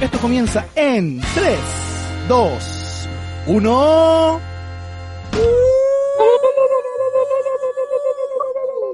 Esto comienza en 3, 2, 1.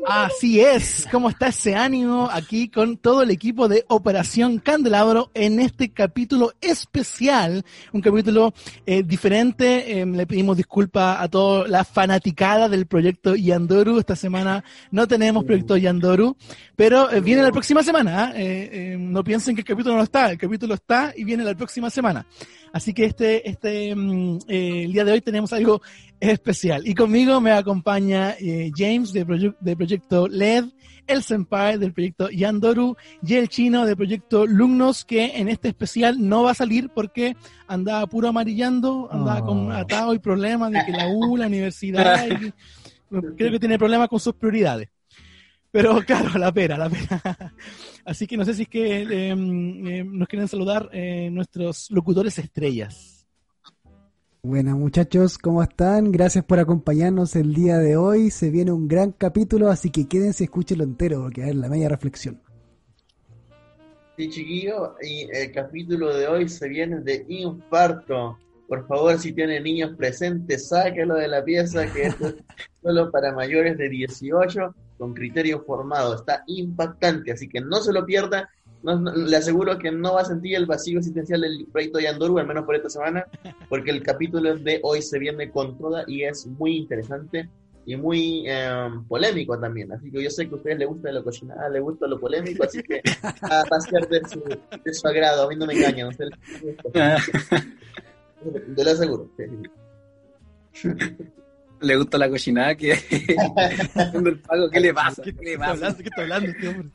Así es, ¿cómo está ese ánimo aquí con todo el equipo de Operación Candelabro en este capítulo especial? Un capítulo eh, diferente, eh, le pedimos disculpas a toda la fanaticada del proyecto Yandoru. Esta semana no tenemos proyecto Yandoru, pero eh, viene la próxima semana. ¿eh? no piensen que el capítulo no está, el capítulo está y viene la próxima semana. Así que este, este, mm, el día de hoy tenemos algo especial. Y conmigo me acompaña James de, de Proyecto LED, el Senpai del proyecto Yandoru y el chino del proyecto Lumnos, que en este especial no va a salir porque andaba puro amarillando, andaba con atado y problemas de que la U, la universidad, y, creo que tiene problemas con sus prioridades. Pero claro, la pera, la pera. Así que no sé si es que eh, eh, nos quieren saludar eh, nuestros locutores estrellas. Buenas muchachos, ¿cómo están? Gracias por acompañarnos el día de hoy. Se viene un gran capítulo, así que quédense, escúchenlo entero, porque a la media reflexión. Sí, chiquillo, y el capítulo de hoy se viene de infarto. Por favor, si tiene niños presentes, sáquelo de la pieza, que esto es solo para mayores de 18 con criterio formado. Está impactante, así que no se lo pierda. le aseguro que no va a sentir el vacío existencial del proyecto Yandoru, al menos por esta semana, porque el capítulo de hoy se viene con toda y es muy interesante y muy em, polémico también. Así que yo sé que a ustedes les gusta lo cochinada, les gusta lo polémico, así que a pasear de su, de su agrado. A mí no me engañan. Ustedes Te lo aseguro. Le gusta la cochinada que ¿Qué le pasa? ¿Qué, le pasa? ¿Qué está hablando este hombre?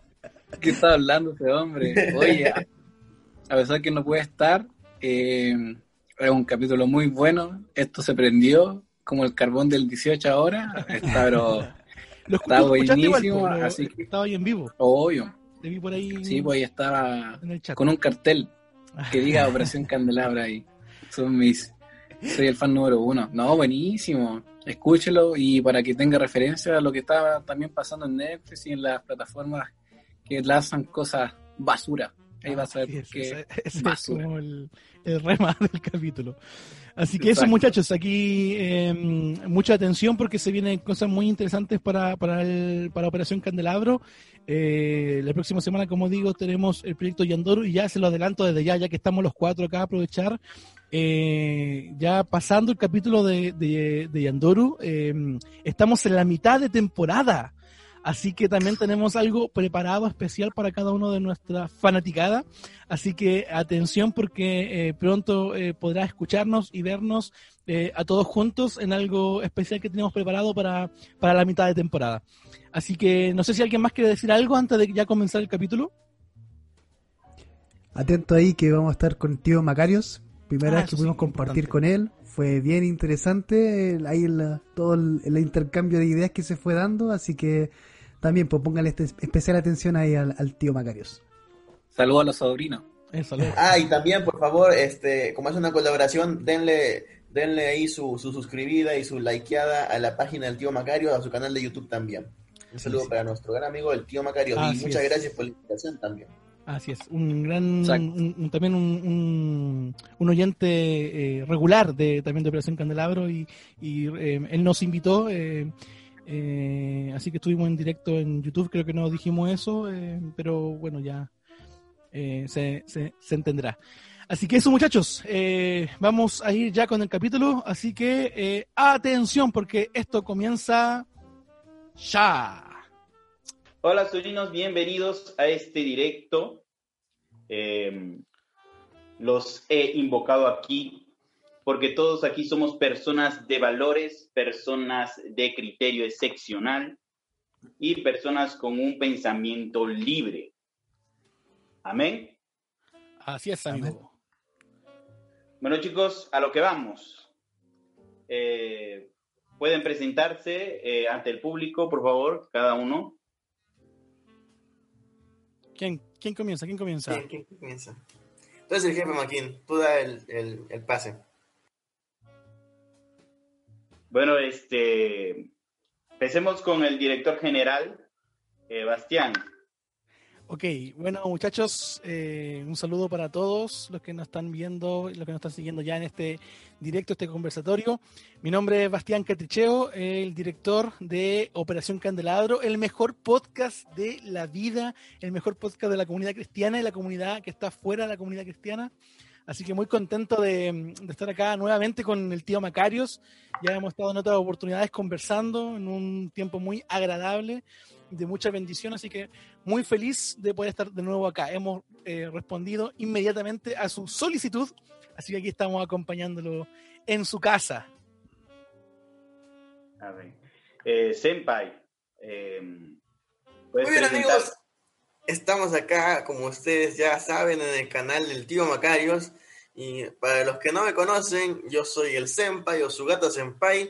¿Qué está hablando este hombre? Oye, a pesar que no puede estar, eh, es un capítulo muy bueno. Esto se prendió como el carbón del 18 ahora. Está, pero, Lo está buenísimo. Igual, así que, estaba ahí en vivo. Obvio. Te vi por ahí. Sí, pues ahí estaba con un cartel que diga Operación Candelabra ahí. Son mis, soy el fan número uno. No, buenísimo. Escúchelo y para que tenga referencia a lo que estaba también pasando en Netflix y en las plataformas que lanzan cosas basura. Ahí vas a ver por qué. Ese es como el, el rema del capítulo. Así que eso, muchachos, aquí eh, mucha atención porque se vienen cosas muy interesantes para, para, el, para Operación Candelabro. Eh, la próxima semana, como digo, tenemos el proyecto Yandoru y ya se lo adelanto desde ya, ya que estamos los cuatro acá, aprovechar. Eh, ya pasando el capítulo de, de, de Yandoru, estamos en la mitad de temporada. Así que también tenemos algo preparado especial para cada uno de nuestras fanaticadas. Así que atención porque eh, pronto eh, podrá escucharnos y vernos eh, a todos juntos en algo especial que tenemos preparado para, para la mitad de temporada. Así que no sé si alguien más quiere decir algo antes de ya comenzar el capítulo. Atento ahí que vamos a estar con el tío Macarios. Primera ah, vez que pudimos compartir con él. Fue bien interesante ahí todo el, el intercambio de ideas que se fue dando. Así que también pues póngale este, especial atención ahí al, tío Macarios. Saludos a los sobrinos. Eh, ah, y también, por favor, este, como es una colaboración, denle, denle ahí su, su suscribida y su likeada a la página del tío Macario, a su canal de YouTube también. Un saludo para nuestro gran amigo el tío Macario y muchas gracias por la invitación también. Así es, un gran, también un, un, oyente eh, regular de también de Operación Candelabro y, y eh, él nos invitó, eh, así que estuvimos en directo en YouTube, creo que no dijimos eso, eh, pero bueno, ya eh, se, se, entenderá. Así que eso muchachos, vamos a ir ya con el capítulo, así que atención porque esto comienza ya. Hola sobrinos, bienvenidos a este directo. los he invocado aquí porque todos aquí somos personas de valores, personas de criterio excepcional y personas con un pensamiento libre. Amén. Así es, amigo. Bueno, chicos, a lo que vamos. Eh, pueden presentarse eh, ante el público, por favor, cada uno. ¿Quién, quién comienza? ¿Quién comienza? ¿Quién, comienza? Entonces el jefe Maquín, tú da el, el pase. Bueno, este, empecemos con el director general, eh, Bastián. Ok, bueno muchachos, eh, un saludo para todos los que nos están viendo, los que nos están siguiendo ya en este directo, este conversatorio. Mi nombre es Bastián Catricheo, el director de Operación Candelabro, el mejor podcast de la vida, el mejor podcast de la comunidad cristiana y la comunidad que está fuera de la comunidad cristiana. Así que muy contento de, estar acá nuevamente con el tío Macarios. Ya hemos estado en otras oportunidades conversando en un tiempo muy agradable, de mucha bendición, así que muy feliz de poder estar de nuevo acá. Hemos eh, respondido inmediatamente a su solicitud, así que aquí estamos acompañándolo en su casa. A ver. Eh, senpai, eh, muy bien amigos, estamos acá, como ustedes ya saben, en el canal del tío Macarios. Y para los que no me conocen, yo soy el Senpai o Sugata Senpai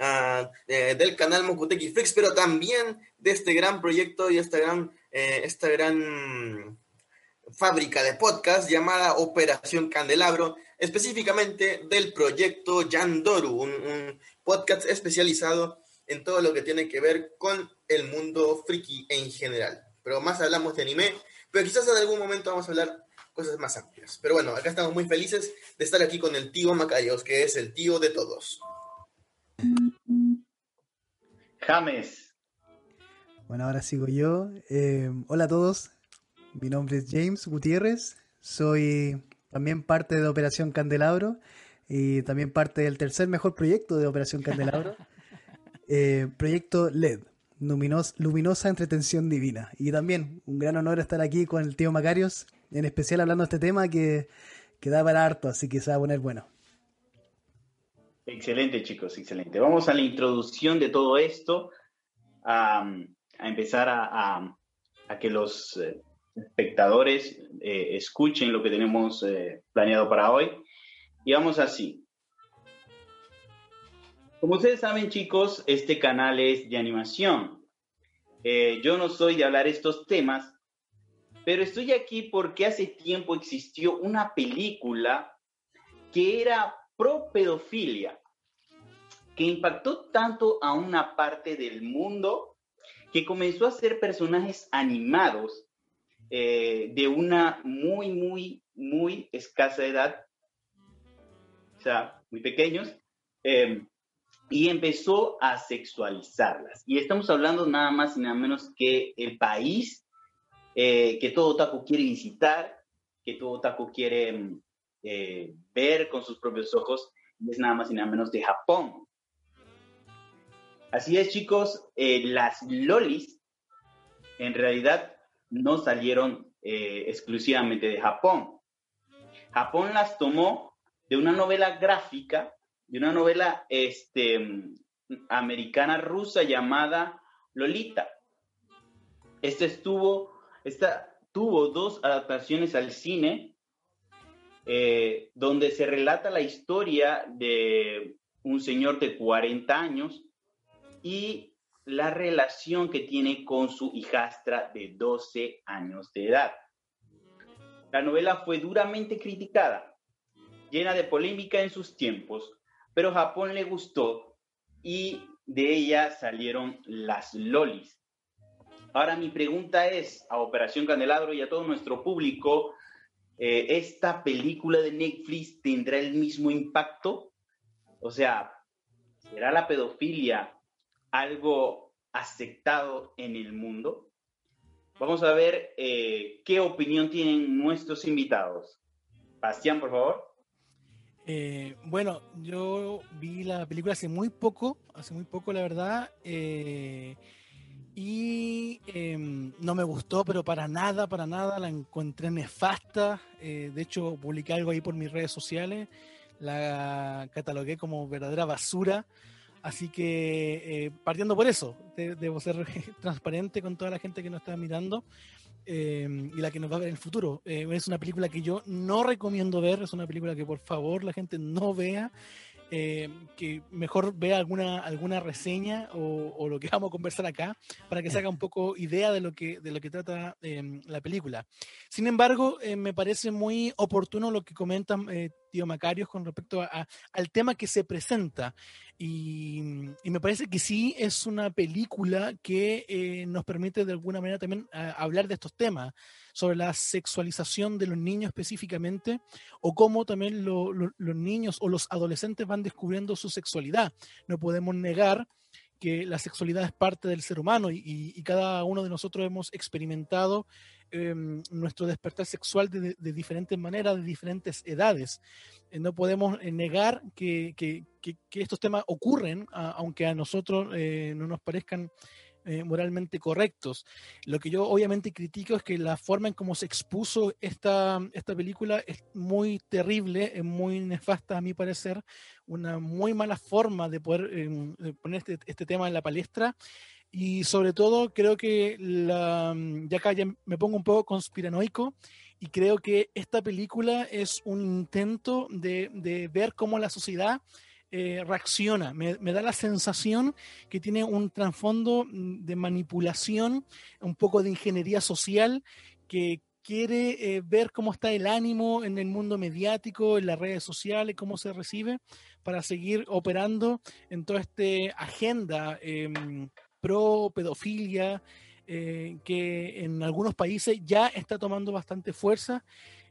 uh, del canal Mokuteki Flix, pero también de este gran proyecto y esta gran, eh, esta gran fábrica de podcast llamada Operación Candelabro, específicamente del proyecto Yandoru, un, un podcast especializado en todo lo que tiene que ver con el mundo friki en general. Pero más hablamos de anime, pero quizás en algún momento vamos a hablar cosas más amplias. Pero bueno, acá estamos muy felices de estar aquí con el tío Macarios, que es el tío de todos. James. Bueno, ahora sigo yo. Eh, hola a todos. Mi nombre es James Gutiérrez. Soy también parte de Operación Candelabro y también parte del tercer mejor proyecto de Operación Candelabro. Eh, proyecto LED, Luminosa Entretención Divina. Y también un gran honor estar aquí con el tío Macarios, en especial hablando de este tema que, que da para harto, así que se va a poner bueno. Excelente, chicos, excelente. Vamos a la introducción de todo esto, a, empezar a, que los eh, espectadores eh, escuchen lo que tenemos eh, planeado para hoy. Y vamos así. Como ustedes saben, chicos, este canal es de animación. yo no soy de hablar estos temas, pero estoy aquí porque hace tiempo existió una película que era pro pedofilia, que impactó tanto a una parte del mundo que comenzó a ser personajes animados eh, de una muy, muy, muy escasa edad, o sea, muy pequeños, em, y empezó a sexualizarlas. Y estamos hablando nada más y nada menos que el país eh, que todo otaku quiere visitar, que todo otaku quiere mm, eh, ver con sus propios ojos, es nada más y nada menos de Japón. Así es, chicos, eh, las lolis en realidad no salieron exclusivamente de Japón. Japón las tomó de una novela gráfica, de una novela este, mm, americana rusa llamada Lolita. Este estuvo esta tuvo dos adaptaciones al cine eh, donde se relata la historia de un señor de 40 años y la relación que tiene con su hijastra de 12 años de edad. La novela fue duramente criticada, llena de polémica en sus tiempos, pero Japón le gustó y de ella salieron las lolis, Ahora mi pregunta es a Operación Candelabro y a todo nuestro público, eh, ¿esta película de Netflix tendrá el mismo impacto? O sea, ¿será la pedofilia algo aceptado en el mundo? Vamos a ver eh, qué opinión tienen nuestros invitados. Bastián, por favor. Eh, bueno, yo vi la película hace muy poco, hace muy poco la verdad y em, no me gustó, pero para nada, para nada, la encontré nefasta. Eh, de hecho, publiqué algo ahí por mis redes sociales, la catalogué como verdadera basura. Así que, eh, partiendo por eso, debo ser transparente con toda la gente que nos está mirando. y la que nos va a ver en el futuro. es una película que yo no recomiendo ver, es una película que por favor la gente no vea. Eh, que mejor vea alguna, alguna reseña o, lo que vamos a conversar acá para que se haga un poco idea de lo que, de lo que trata em, la película. Sin embargo, eh, me parece muy oportuno lo que comentan eh, tío Macarios con respecto al tema que se presenta. Y, me parece que sí es una película que nos permite de alguna manera también hablar de estos temas sobre la sexualización de los niños específicamente, o cómo también los niños o los adolescentes van descubriendo su sexualidad. No podemos negar que la sexualidad es parte del ser humano y, cada uno de nosotros hemos experimentado em, nuestro despertar sexual de, diferentes maneras, de diferentes edades. Eh, no podemos eh, negar que, estos temas ocurren, aunque a nosotros eh, no nos parezcan eh, moralmente correctos. Lo que yo obviamente critico es que la forma en cómo se expuso esta, esta película es muy terrible, es muy nefasta a mi parecer, una muy mala forma de poder em, poner este, este, tema en la palestra. Y sobre todo creo que la, ya acá ya me pongo un poco conspiranoico y creo que esta película es un intento de, de ver cómo la sociedad eh, reacciona. Me, da la sensación que tiene un trasfondo mm, de manipulación, un poco de ingeniería social, que quiere eh, ver cómo está el ánimo en el mundo mediático, en las redes sociales, cómo se recibe, para seguir operando en toda esta agenda em, pro pedofilia, eh, que en algunos países ya está tomando bastante fuerza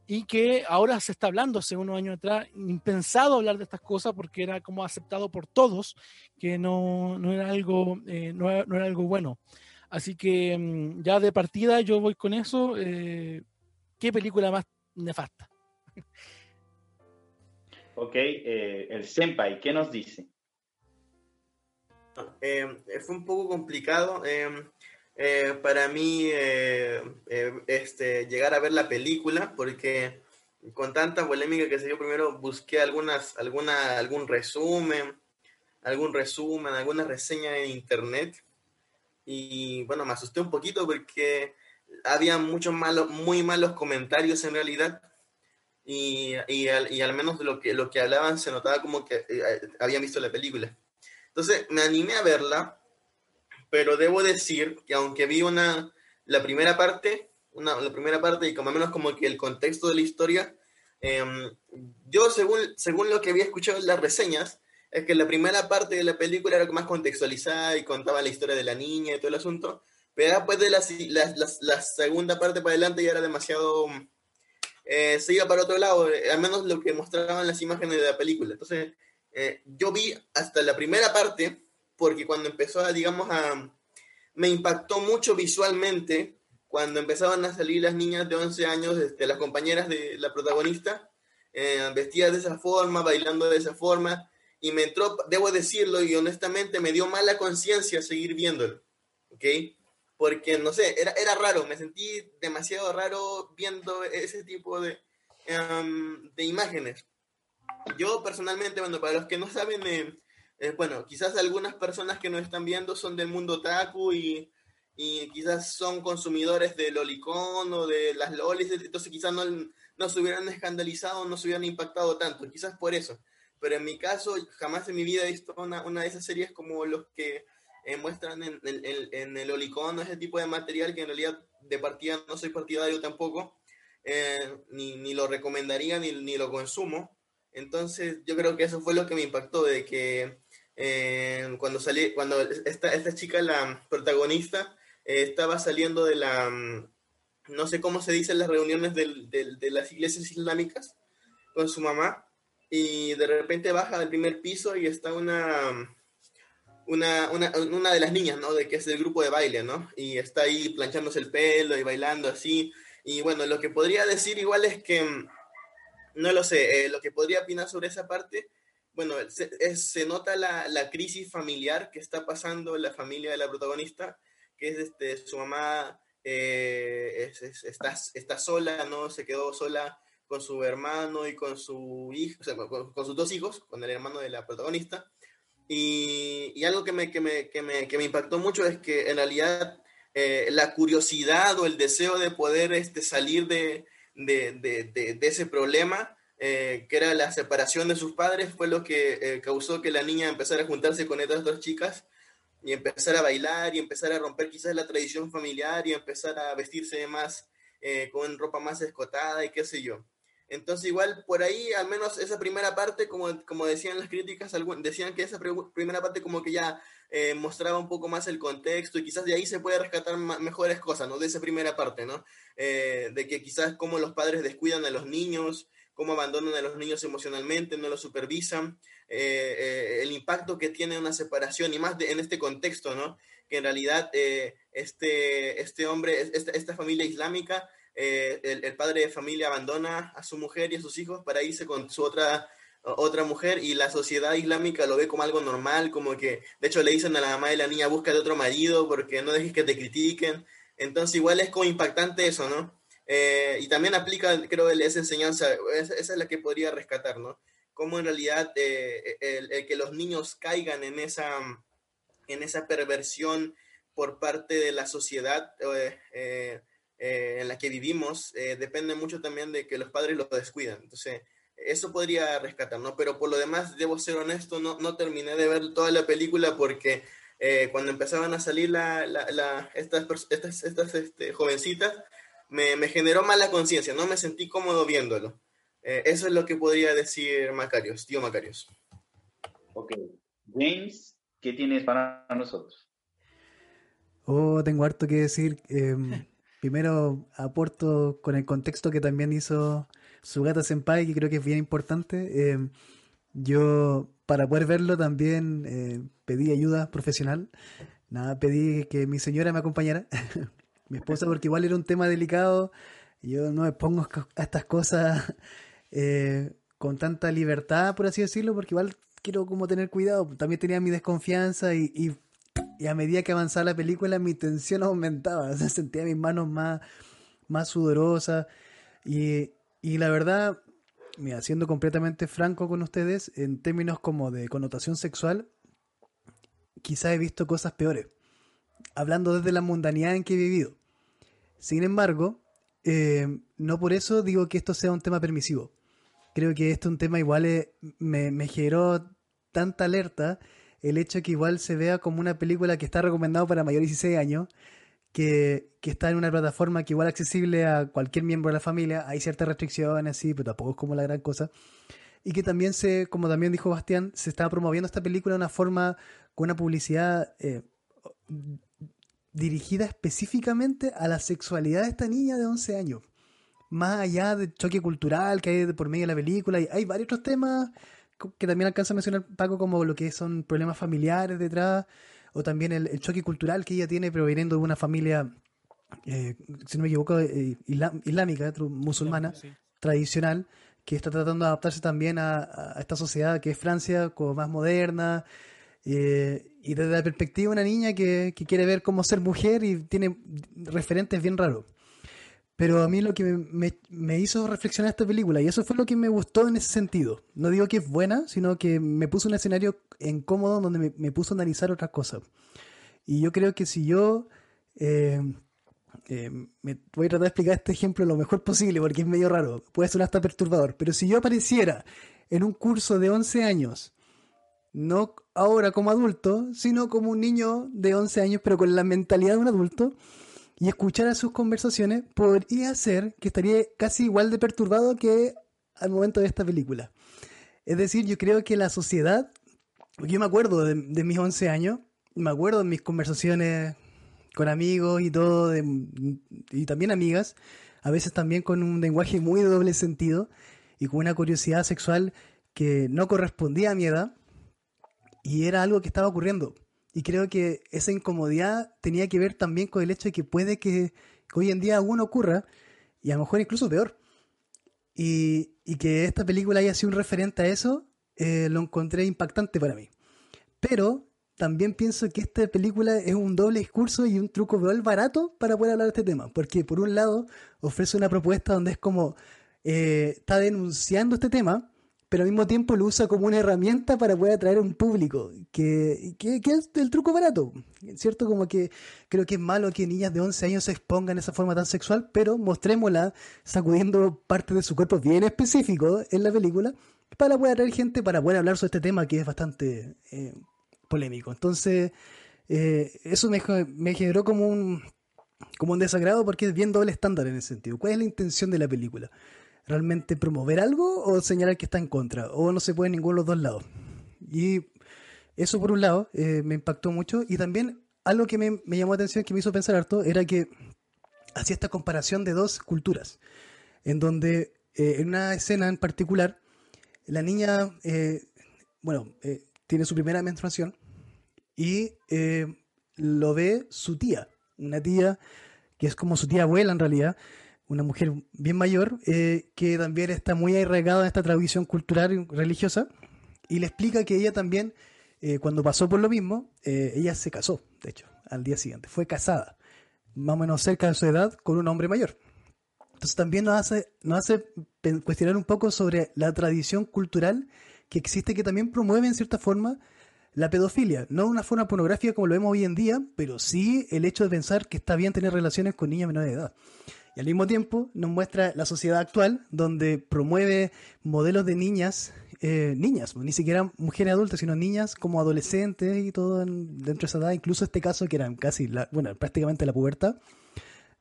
y que ahora se está hablando hace unos años atrás, impensado hablar de estas cosas porque era como aceptado por todos, que no, no era, algo, eh, no, era algo bueno. Así que mm, ya de partida yo voy con eso. Eh, ¿Qué película más nefasta? Ok, el Senpai, ¿qué nos dice? Fue un poco complicado. Eh, para mí eh, eh, este, llegar a ver la película, porque con tanta polémica que se dio primero, busqué algunas, alguna, algún resumen, algún resumen, alguna reseña en internet. Y bueno, me asusté un poquito porque había muchos malos, muy malos comentarios en realidad. Y, y, al, y al, menos lo que, lo que hablaban se notaba como que habían visto la película. Entonces me animé a verla pero debo decir que aunque vi una, la primera parte, una, la primera parte y como menos como que el contexto de la historia, em, yo según, según lo que había escuchado en las reseñas, es que la primera parte de la película era más contextualizada y contaba la historia de la niña y todo el asunto, pero después de la, la, la, segunda parte para adelante ya era demasiado... Eh, se iba para otro lado, eh, al menos lo que mostraban las imágenes de la película. Entonces, eh, yo vi hasta la primera parte porque cuando empezó a, digamos, a... Me impactó mucho visualmente cuando empezaban a salir las niñas de 11 años, este, las compañeras de la protagonista, eh, vestidas de esa forma, bailando de esa forma, y me entró, debo decirlo, y honestamente me dio mala conciencia seguir viéndolo, ¿ok? Porque, no sé, era, era raro, me sentí demasiado raro viendo ese tipo de, em, de imágenes. Yo personalmente, bueno, para los que no saben, eh, eh, bueno, quizás algunas personas que nos están viendo son del mundo taku y, y quizás son consumidores del lolicón o de las lolis, entonces quizás no, no se hubieran escandalizado, no se hubieran impactado tanto, quizás por eso. Pero en mi caso, jamás en mi vida he visto una, una de esas series como los que eh, muestran en, en, en el Olicón, ese tipo de material que en realidad de partida no soy partidario tampoco, ni, ni, lo recomendaría ni, ni, lo consumo. Entonces yo creo que eso fue lo que me impactó, de que eh, cuando salí, cuando esta, esta chica, la protagonista, eh, estaba saliendo de la, mm, no sé cómo se dice en las reuniones del, de las iglesias islámicas con su mamá, y de repente baja del primer piso y está una, una, una, una, de las niñas, ¿no? De que es del grupo de baile, ¿no? Y está ahí planchándose el pelo y bailando así. Y bueno, lo que podría decir igual es que, mm, no lo sé, eh, lo que podría opinar sobre esa parte bueno, se, nota la, la, crisis familiar que está pasando la familia de la protagonista, que es este, su mamá eh, está, está sola, ¿no? Se quedó sola con su hermano y con su hijo, con, sus dos hijos, con el hermano de la protagonista. Y, algo que me, que me, que, me, que, me, impactó mucho es que en realidad eh, la curiosidad o el deseo de poder este, salir de, de, de, ese problema, eh, que era la separación de sus padres, fue lo que eh, causó que la niña empezara a juntarse con estas dos chicas y empezar a bailar y empezar a romper quizás la tradición familiar y empezar a vestirse más con ropa más escotada y qué sé yo. Entonces igual por ahí, al menos esa primera parte, como, como decían las críticas, decían que esa primera parte como que ya eh, mostraba un poco más el contexto y quizás de ahí se puede rescatar mejores cosas, ¿no? De esa primera parte, ¿no? Eh, de que quizás cómo los padres descuidan a los niños, cómo abandonan a los niños emocionalmente, no los supervisan, eh, el impacto que tiene una separación y más en este contexto, ¿no? Que en realidad este, este hombre, esta, esta familia islámica, eh, el, padre de familia abandona a su mujer y a sus hijos para irse con su otra, otra mujer y la sociedad islámica lo ve como algo normal, como que, de hecho le dicen a la mamá de la niña, busca de otro marido porque no dejes que te critiquen. Entonces igual es como impactante eso, ¿no? Eh, y también aplica, creo, esa enseñanza, esa, es la que podría rescatar, ¿no? Cómo en realidad eh, el, que los niños caigan en esa, en esa perversión por parte de la sociedad, eh, eh, en la que vivimos eh, depende mucho también de que los padres lo descuidan. Entonces, eso podría rescatar, ¿no? Pero por lo demás, debo ser honesto, no, no terminé de ver toda la película porque eh, cuando empezaban a salir la, la, estas, estas, estas este, jovencitas, me, me, generó mala conciencia, no me sentí cómodo viéndolo. eso es lo que podría decir Macarios, tío Macarios. Ok. James, ¿qué tienes para nosotros? Oh, tengo harto que decir. Primero aporto con el contexto que también hizo Sugata Senpai, que creo que es bien importante. Eh, yo, para poder verlo, también eh, pedí ayuda profesional. Nada, pedí que mi señora me acompañara, mi esposa, porque igual era un tema delicado. Yo no me pongo a estas cosas eh, con tanta libertad, por así decirlo, porque igual quiero como tener cuidado. También tenía mi desconfianza y, y y a medida que avanzaba la película, mi tensión aumentaba. O sea, sentía mis manos más, más sudorosas. Y, y la verdad, mira, siendo completamente franco con ustedes, en términos como de connotación sexual, quizás he visto cosas peores. Hablando desde la mundanidad en que he vivido. Sin embargo, eh, no por eso digo que esto sea un tema permisivo. Creo que esto es un tema igual eh, me, me generó tanta alerta el hecho que igual se vea como una película que está recomendado para mayores de 16 años, que, está en una plataforma que igual es accesible a cualquier miembro de la familia, hay ciertas restricciones, sí, pero tampoco es como la gran cosa. Y que también se, como también dijo Bastián, se está promoviendo esta película de una forma, con una publicidad eh, dirigida específicamente a la sexualidad de esta niña de 11 años. Más allá del choque cultural que hay por medio de la película, hay varios otros temas que también alcanza a mencionar Paco como lo que son problemas familiares detrás, o también el, choque cultural que ella tiene proveniendo de una familia, eh, si no me equivoco, eh, islámica, musulmana, tradicional, que está tratando de adaptarse también a, esta sociedad que es Francia, como más moderna, eh, y desde la perspectiva de una niña que, que, quiere ver cómo ser mujer y tiene referentes bien raros. Pero a mí lo que me, hizo reflexionar esta película, y eso fue lo que me gustó en ese sentido. No digo que es buena, sino que me puso un escenario incómodo donde me, puso a analizar otras cosas. Y yo creo que si yo... Eh, eh, me voy a tratar de explicar este ejemplo lo mejor posible porque es medio raro, puede sonar hasta perturbador, pero si yo apareciera en un curso de 11 años, no ahora como adulto, sino como un niño de 11 años, pero con la mentalidad de un adulto, y escuchar a sus conversaciones podría ser que estaría casi igual de perturbado que al momento de esta película. Es decir, yo creo que la sociedad, yo me acuerdo de, mis 11 años, me acuerdo de mis conversaciones con amigos y todo, y también amigas, a veces también con un lenguaje muy de doble sentido y con una curiosidad sexual que no correspondía a mi edad, y era algo que estaba ocurriendo. Y creo que esa incomodidad tenía que ver también con el hecho de que puede que, hoy en día aún ocurra, y a lo mejor incluso peor. Y, que esta película haya sido un referente a eso, eh, lo encontré impactante para mí. Pero también pienso que esta película es un doble discurso y un truco real barato para poder hablar de este tema. Porque por un lado ofrece una propuesta donde es como eh, está denunciando este tema, pero al mismo tiempo lo usa como una herramienta para poder atraer a un público, que, que, es el truco barato, ¿cierto? Como que creo que es malo que niñas de 11 años se expongan de esa forma tan sexual, pero mostrémosla sacudiendo parte de su cuerpo bien específico en la película, para poder atraer gente, para poder hablar sobre este tema que es bastante eh, polémico. Entonces, eh, eso me, generó como un, como un desagrado porque es bien doble estándar en ese sentido. ¿Cuál es la intención de la película? Realmente promover algo o señalar que está en contra, o no se puede ninguno de los dos lados. Y eso por un lado eh, me impactó mucho y también algo que me, llamó la atención, que me hizo pensar harto, era que hacía esta comparación de dos culturas, en donde eh, en una escena en particular, la niña, eh, bueno, tiene su primera menstruación y lo ve su tía, una tía que es como su tía abuela en realidad, una mujer bien mayor, eh, que también está muy arraigada en esta tradición cultural y religiosa, y le explica que ella también, eh, cuando pasó por lo mismo, eh, ella se casó, de hecho, al día siguiente, fue casada, más o menos cerca de su edad, con un hombre mayor. Entonces también nos hace, nos hace cuestionar un poco sobre la tradición cultural que existe, que también promueve en cierta forma la pedofilia. No de una forma pornográfica como lo vemos hoy en día, pero sí el hecho de pensar que está bien tener relaciones con niñas menores de edad. Y al mismo tiempo nos muestra la sociedad actual, donde promueve modelos de niñas, eh, niñas, ni siquiera mujeres adultas, sino niñas como adolescentes y todo dentro de esa edad, incluso este caso que eran casi, bueno, prácticamente la pubertad,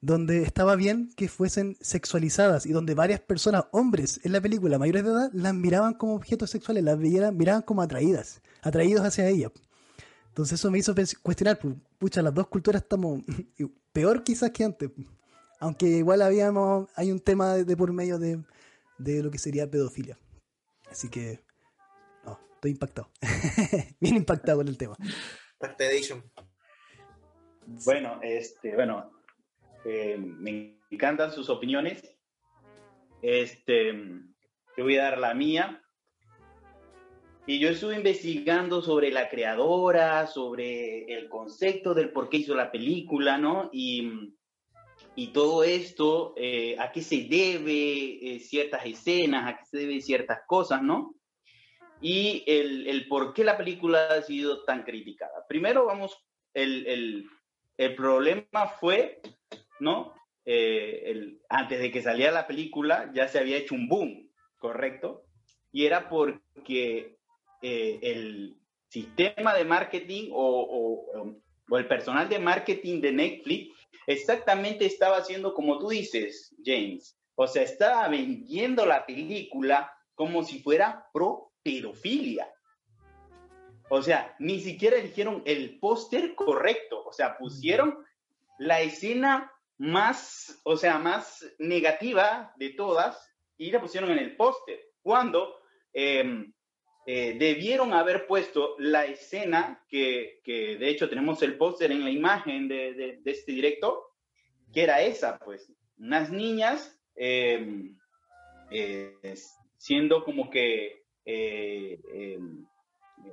donde estaba bien que fuesen sexualizadas y donde varias personas, hombres en la película, mayores de edad, las miraban como objetos sexuales, las miraban como atraídas, atraídos hacia ella. Entonces eso me hizo cuestionar, pucha, las dos culturas estamos peor quizás que antes. Aunque igual habíamos, hay un tema de, por medio de, lo que sería pedofilia. Así que, no, estoy impactado. Bien impactado con el tema. Bueno, este, bueno, eh, me encantan sus opiniones. Este, te voy a dar la mía. Y yo estuve investigando sobre la creadora, sobre el concepto del por qué hizo la película, ¿no? Y y todo esto, eh, a qué se debe eh, ciertas escenas, a qué se debe ciertas cosas, ¿no? Y el, el, por qué la película ha sido tan criticada. Primero, vamos, el, el, el problema fue, ¿no? Eh, antes de que saliera la película ya se había hecho un boom, ¿correcto? Y era porque el sistema de marketing o, o, o el personal de marketing de Netflix exactamente estaba haciendo como tú dices, James. O sea, estaba vendiendo la película como si fuera pro pedofilia. O sea, ni siquiera eligieron el póster correcto. O sea, pusieron la escena más, o sea, más negativa de todas y la pusieron en el póster. Cuando em, eh, debieron haber puesto la escena que, que de hecho tenemos el póster en la imagen de, de, este directo, que era esa, pues, unas niñas eh, eh, siendo como que,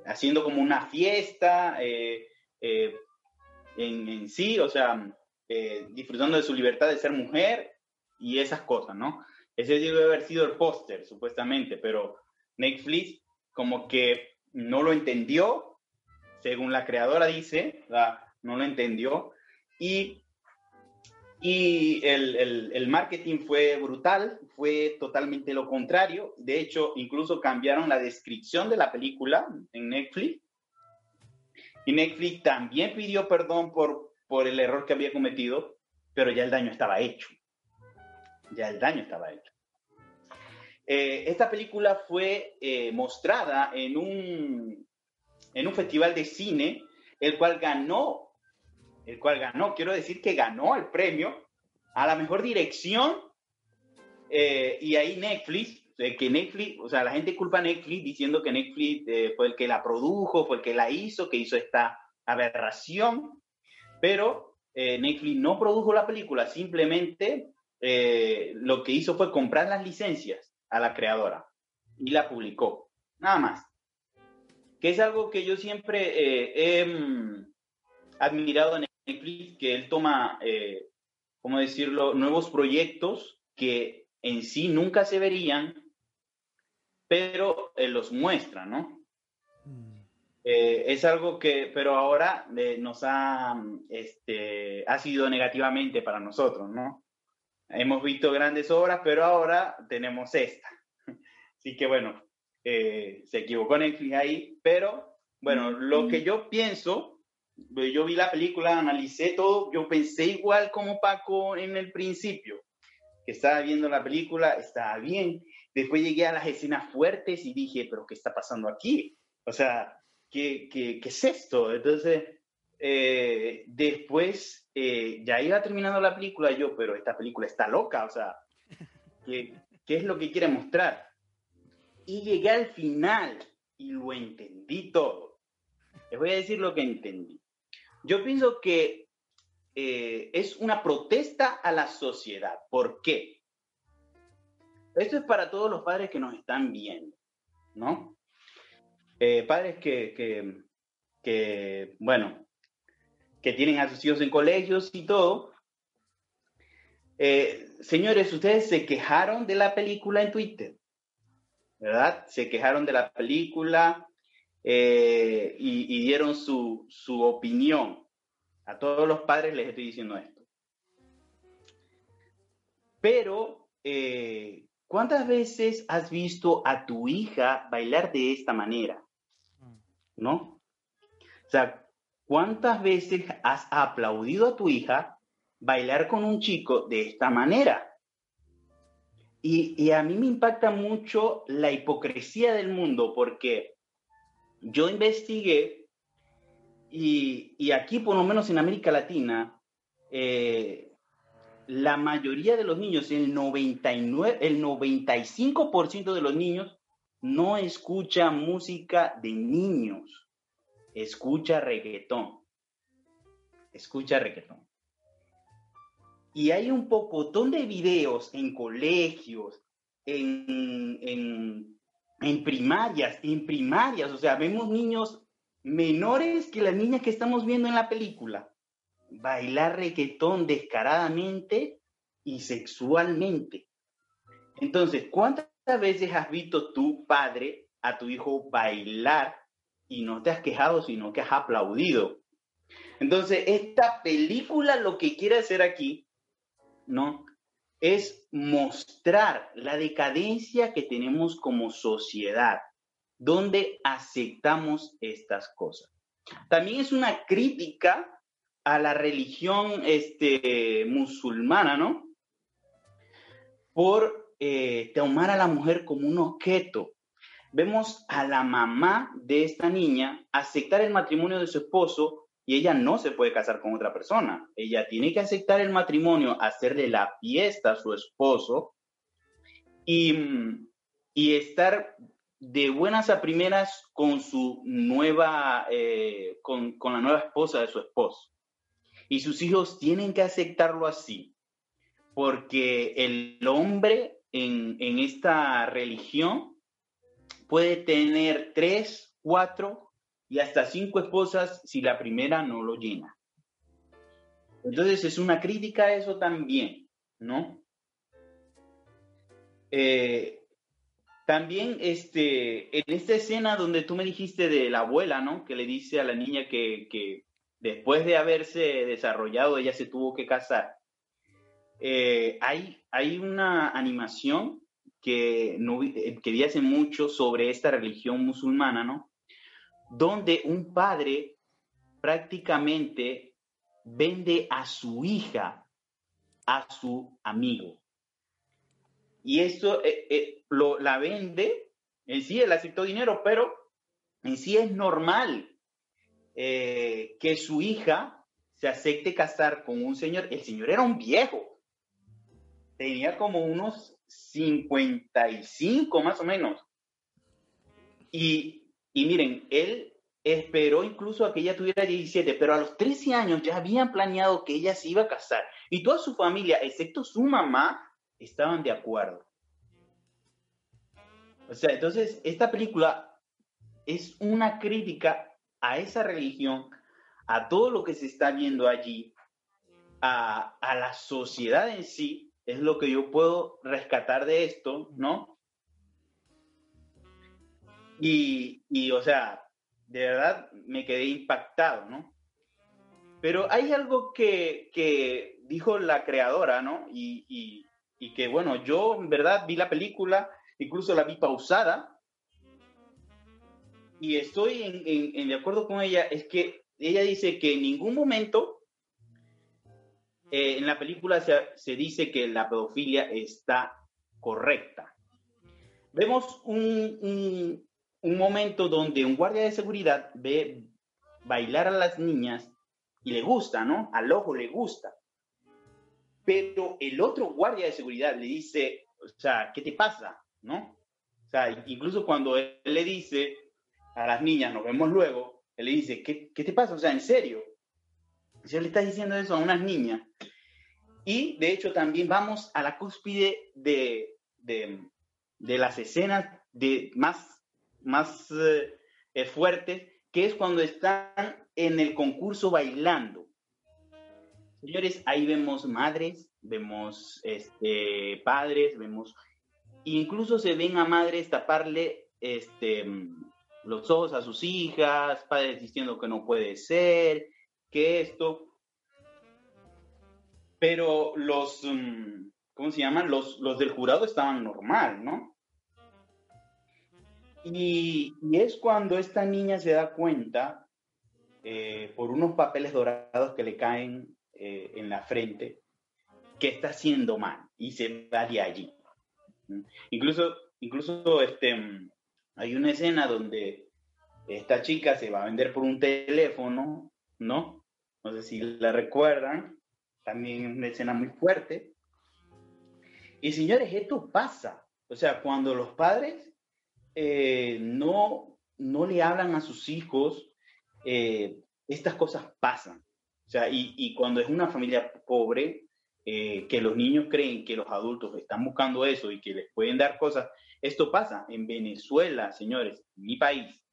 haciendo como una fiesta en, en, sí, o sea, disfrutando de su libertad de ser mujer y esas cosas, ¿no? Ese debe haber sido el póster, supuestamente, pero Netflix como que no lo entendió, según la creadora dice, no lo entendió, y, y el, el, marketing fue brutal, fue totalmente lo contrario, de hecho, incluso cambiaron la descripción de la película en Netflix, y Netflix también pidió perdón por, por el error que había cometido, pero ya el daño estaba hecho, ya el daño estaba hecho. Eh, esta película fue eh, mostrada en un, en un festival de cine, el cual ganó, el cual ganó, quiero decir que ganó el premio a la mejor dirección. Eh, y ahí Netflix, que Netflix, o sea, la gente culpa a Netflix diciendo que Netflix fue el que la produjo, fue el que la hizo, que hizo esta aberración, pero Netflix no produjo la película, simplemente lo que hizo fue comprar las licencias a la creadora y la publicó. Nada más. Que es algo que yo siempre eh, he mm, admirado en Netflix, que él toma, eh, ¿cómo decirlo?, nuevos proyectos que en sí nunca se verían, pero los muestra, ¿no? Mm. es algo que, pero ahora nos ha, este, ha sido negativamente para nosotros, ¿no? Hemos visto grandes obras, pero ahora tenemos esta. Así que bueno, se equivocó Netflix ahí, pero bueno, lo que yo pienso, yo vi la película, analicé todo, yo pensé igual como Paco en el principio, que estaba viendo la película, estaba bien. Después llegué a las escenas fuertes y dije, pero ¿qué está pasando aquí? O sea, ¿qué, qué, qué es esto? Entonces, eh, después eh, ya iba terminando la película yo, pero esta película está loca, o sea, ¿qué, ¿qué es lo que quiere mostrar? Y llegué al final y lo entendí todo. Les voy a decir lo que entendí. Yo pienso que eh, es una protesta a la sociedad. ¿Por qué? Esto es para todos los padres que nos están viendo, ¿no? Eh, padres que, que, bueno, que tienen a sus hijos en colegios y todo. Eh, señores, ustedes se quejaron de la película en Twitter, ¿verdad? Se quejaron de la película, eh, y, dieron su, su opinión. A todos los padres les estoy diciendo esto. Pero, eh, ¿cuántas veces has visto a tu hija bailar de esta manera? ¿No? O sea, ¿cuántas veces has aplaudido a tu hija bailar con un chico de esta manera? Y, y a mí me impacta mucho la hipocresía del mundo porque yo investigué y, aquí, por lo menos en América Latina, eh, la mayoría de los niños, el, 99, el 95% de los niños no escucha música de niños, escucha reggaetón, escucha reggaetón. Y hay un pocotón de videos en colegios, en en primarias, en primarias, o sea, vemos niños menores que las niñas que estamos viendo en la película. Bailar reggaetón descaradamente y sexualmente. Entonces, ¿cuántas veces has visto tu padre a tu hijo bailar y no te has quejado, sino que has aplaudido? Entonces, esta película lo que quiere hacer aquí, ¿no? es mostrar la decadencia que tenemos como sociedad, donde aceptamos estas cosas. También es una crítica a la religión este, musulmana, ¿no? Por eh, tomar a la mujer como un objeto. Vemos a la mamá de esta niña aceptar el matrimonio de su esposo y ella no se puede casar con otra persona. Ella tiene que aceptar el matrimonio, hacerle la fiesta a su esposo y, y estar de buenas a primeras con su nueva, eh, con, con la nueva esposa de su esposo. Y sus hijos tienen que aceptarlo así, porque el hombre en, en esta religión puede tener tres, cuatro y hasta cinco esposas si la primera no lo llena. Entonces es una crítica a eso también, ¿no? Eh, también este, en esta escena donde tú me dijiste de la abuela, ¿no? Que le dice a la niña que, que después de haberse desarrollado ella se tuvo que casar. Eh, hay, hay una animación que, no, que vi hace mucho sobre esta religión musulmana, ¿no? donde un padre prácticamente vende a su hija a su amigo. Y eso eh, eh, lo, la vende, en sí él aceptó dinero, pero en sí es normal eh, que su hija se acepte casar con un señor. El señor era un viejo, tenía como unos 55 más o menos. Y y miren, él esperó incluso a que ella tuviera 17, pero a los 13 años ya habían planeado que ella se iba a casar. Y toda su familia, excepto su mamá, estaban de acuerdo. O sea, entonces esta película es una crítica a esa religión, a todo lo que se está viendo allí, a, a la sociedad en sí, es lo que yo puedo rescatar de esto, ¿no? Y, y, o sea, de verdad me quedé impactado, ¿no? Pero hay algo que, que dijo la creadora, ¿no? Y, y, que, bueno, yo en verdad vi la película, incluso la vi pausada, y estoy en, en, de acuerdo con ella, es que ella dice que en ningún momento eh, en la película se, se, dice que la pedofilia está correcta. Vemos un, un, un momento donde un guardia de seguridad ve bailar a las niñas y le gusta, ¿no? Al ojo le gusta. Pero el otro guardia de seguridad le dice, o sea, ¿qué te pasa? ¿No? O sea, incluso cuando él le dice a las niñas, nos vemos luego, él le dice, ¿qué, qué te pasa? O sea, en serio. O sea, le está diciendo eso a unas niñas. Y de hecho también vamos a la cúspide de, de, de las escenas de más, más eh, fuertes, que es cuando están en el concurso bailando. Señores, ahí vemos madres, vemos este, padres, vemos, incluso se ven a madres taparle este, los ojos a sus hijas, padres diciendo que no puede ser, que esto. Pero los, mm, ¿cómo se llaman? Los, los del jurado estaban normal, ¿no? Y, y, es cuando esta niña se da cuenta eh, por unos papeles dorados que le caen eh, en la frente, que está haciendo mal y se va de allí. Incluso, incluso este, hay una escena donde esta chica se va a vender por un teléfono, ¿no? No sé si la recuerdan, también una escena muy fuerte. Y señores, esto pasa. O sea, cuando los padres eh, no, no le hablan a sus hijos eh, estas cosas pasan. O sea, y, cuando es una familia pobre, eh, que los niños creen que los adultos están buscando eso y que les pueden dar cosas, esto pasa en Venezuela, señores, mi país.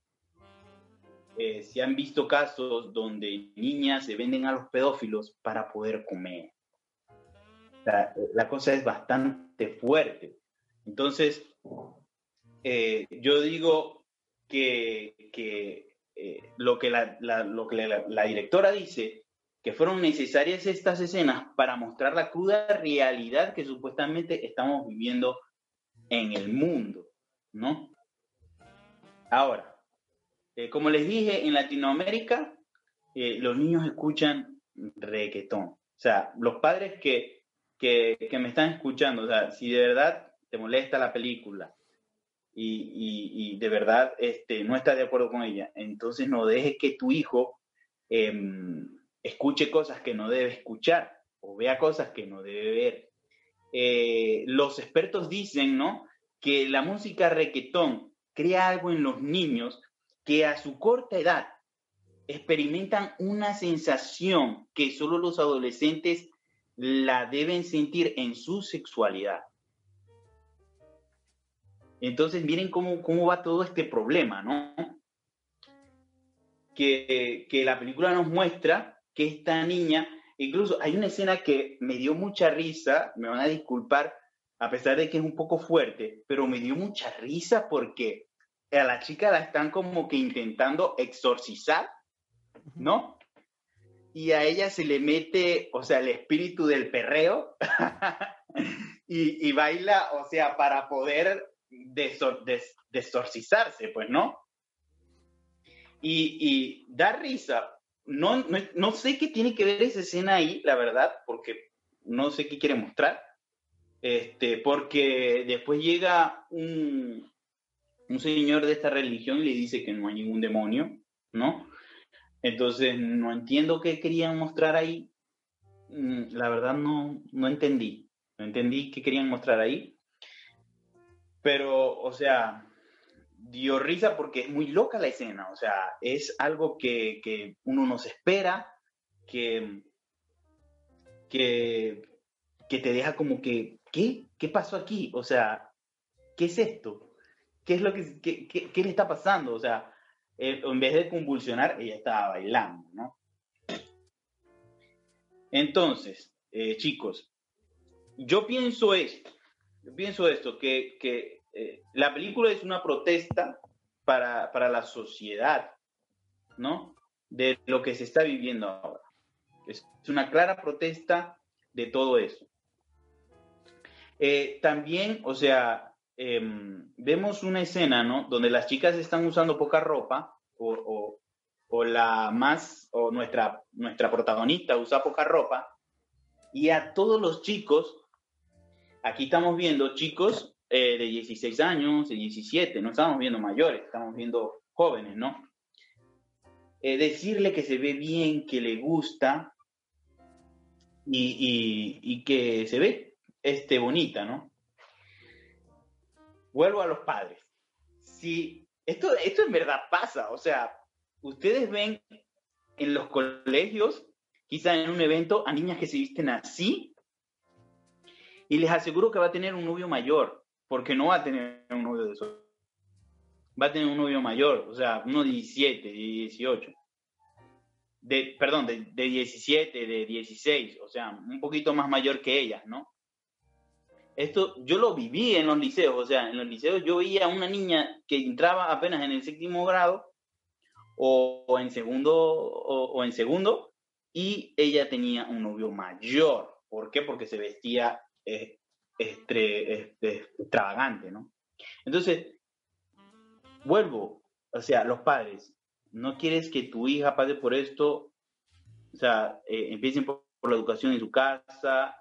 Eh, se han visto casos donde niñas se venden a los pedófilos para poder comer. la cosa es bastante fuerte. Entonces, yo digo que, que eh, lo que, la, lo que la, directora dice, que fueron necesarias estas escenas para mostrar la cruda realidad que supuestamente estamos viviendo en el mundo, ¿no? Ahora, eh, como les dije, en Latinoamérica eh, los niños escuchan reggaetón. O sea, los padres que, que, me están escuchando, o sea, si de verdad te molesta la película, y, de verdad este, no estás de acuerdo con ella, entonces no dejes que tu hijo em, escuche cosas que no debe escuchar o vea cosas que no debe ver. Eh, los expertos dicen, ¿no? Que la música requetón crea algo en los niños que a su corta edad experimentan una sensación que solo los adolescentes la deben sentir en su sexualidad. Entonces, miren cómo, cómo va todo este problema, ¿no? Que, que la película nos muestra que esta niña, incluso hay una escena que me dio mucha risa, me van a disculpar, a pesar de que es un poco fuerte, pero me dio mucha risa porque a la chica la están como que intentando exorcizar, ¿no? Y a ella se le mete, o sea, el espíritu del perreo y, y, baila, o sea, para poder desorcizarse, pues, ¿no? Y, y da risa. No, no, sé qué tiene que ver esa escena ahí, la verdad, porque no sé qué quiere mostrar. Este, porque después llega un, un señor de esta religión le dice que no hay ningún demonio, ¿no? Entonces, no entiendo qué querían mostrar ahí. Mm, la verdad, no, no entendí. No entendí qué querían mostrar ahí. Pero, o sea, dio risa porque es muy loca la escena, o sea, es algo que, uno no se espera, que, que, te deja como que, ¿qué? ¿Qué pasó aquí? O sea, ¿qué es esto? ¿Qué es lo que, qué, le está pasando? O sea, eh, en vez de convulsionar, ella estaba bailando, ¿no? Entonces, eh, chicos, yo pienso esto, yo pienso esto, que, que eh, la película es una protesta para, para la sociedad, ¿no? De lo que se está viviendo ahora. Es una clara protesta de todo eso. También, o sea, em, vemos una escena, ¿no? Donde las chicas están usando poca ropa o, o, la más, o nuestra, nuestra protagonista usa poca ropa y a todos los chicos, aquí estamos viendo chicos eh, de 16 años, de 17, no estamos viendo mayores, estamos viendo jóvenes, ¿no? Eh, decirle que se ve bien, que le gusta y, y que se ve este, bonita, ¿no? Vuelvo a los padres. Si esto, esto en verdad pasa, o sea, ustedes ven en los colegios, quizá en un evento, a niñas que se visten así, y les aseguro que va a tener un novio mayor, porque no va a tener un novio de eso. Va a tener un novio mayor, o sea, uno de 17, de 18. De, perdón, de, de 17, de 16, o sea, un poquito más mayor que ellas, ¿no? Esto yo lo viví en los liceos, o sea, en los liceos yo veía a una niña que entraba apenas en el séptimo grado o, en segundo o, en segundo y ella tenía un novio mayor. ¿Por qué? Porque se vestía eh, extravagante, ¿no? Entonces, vuelvo, o sea, los padres, no quieres que tu hija pase por esto, o sea, eh, empiecen por, la educación en su casa,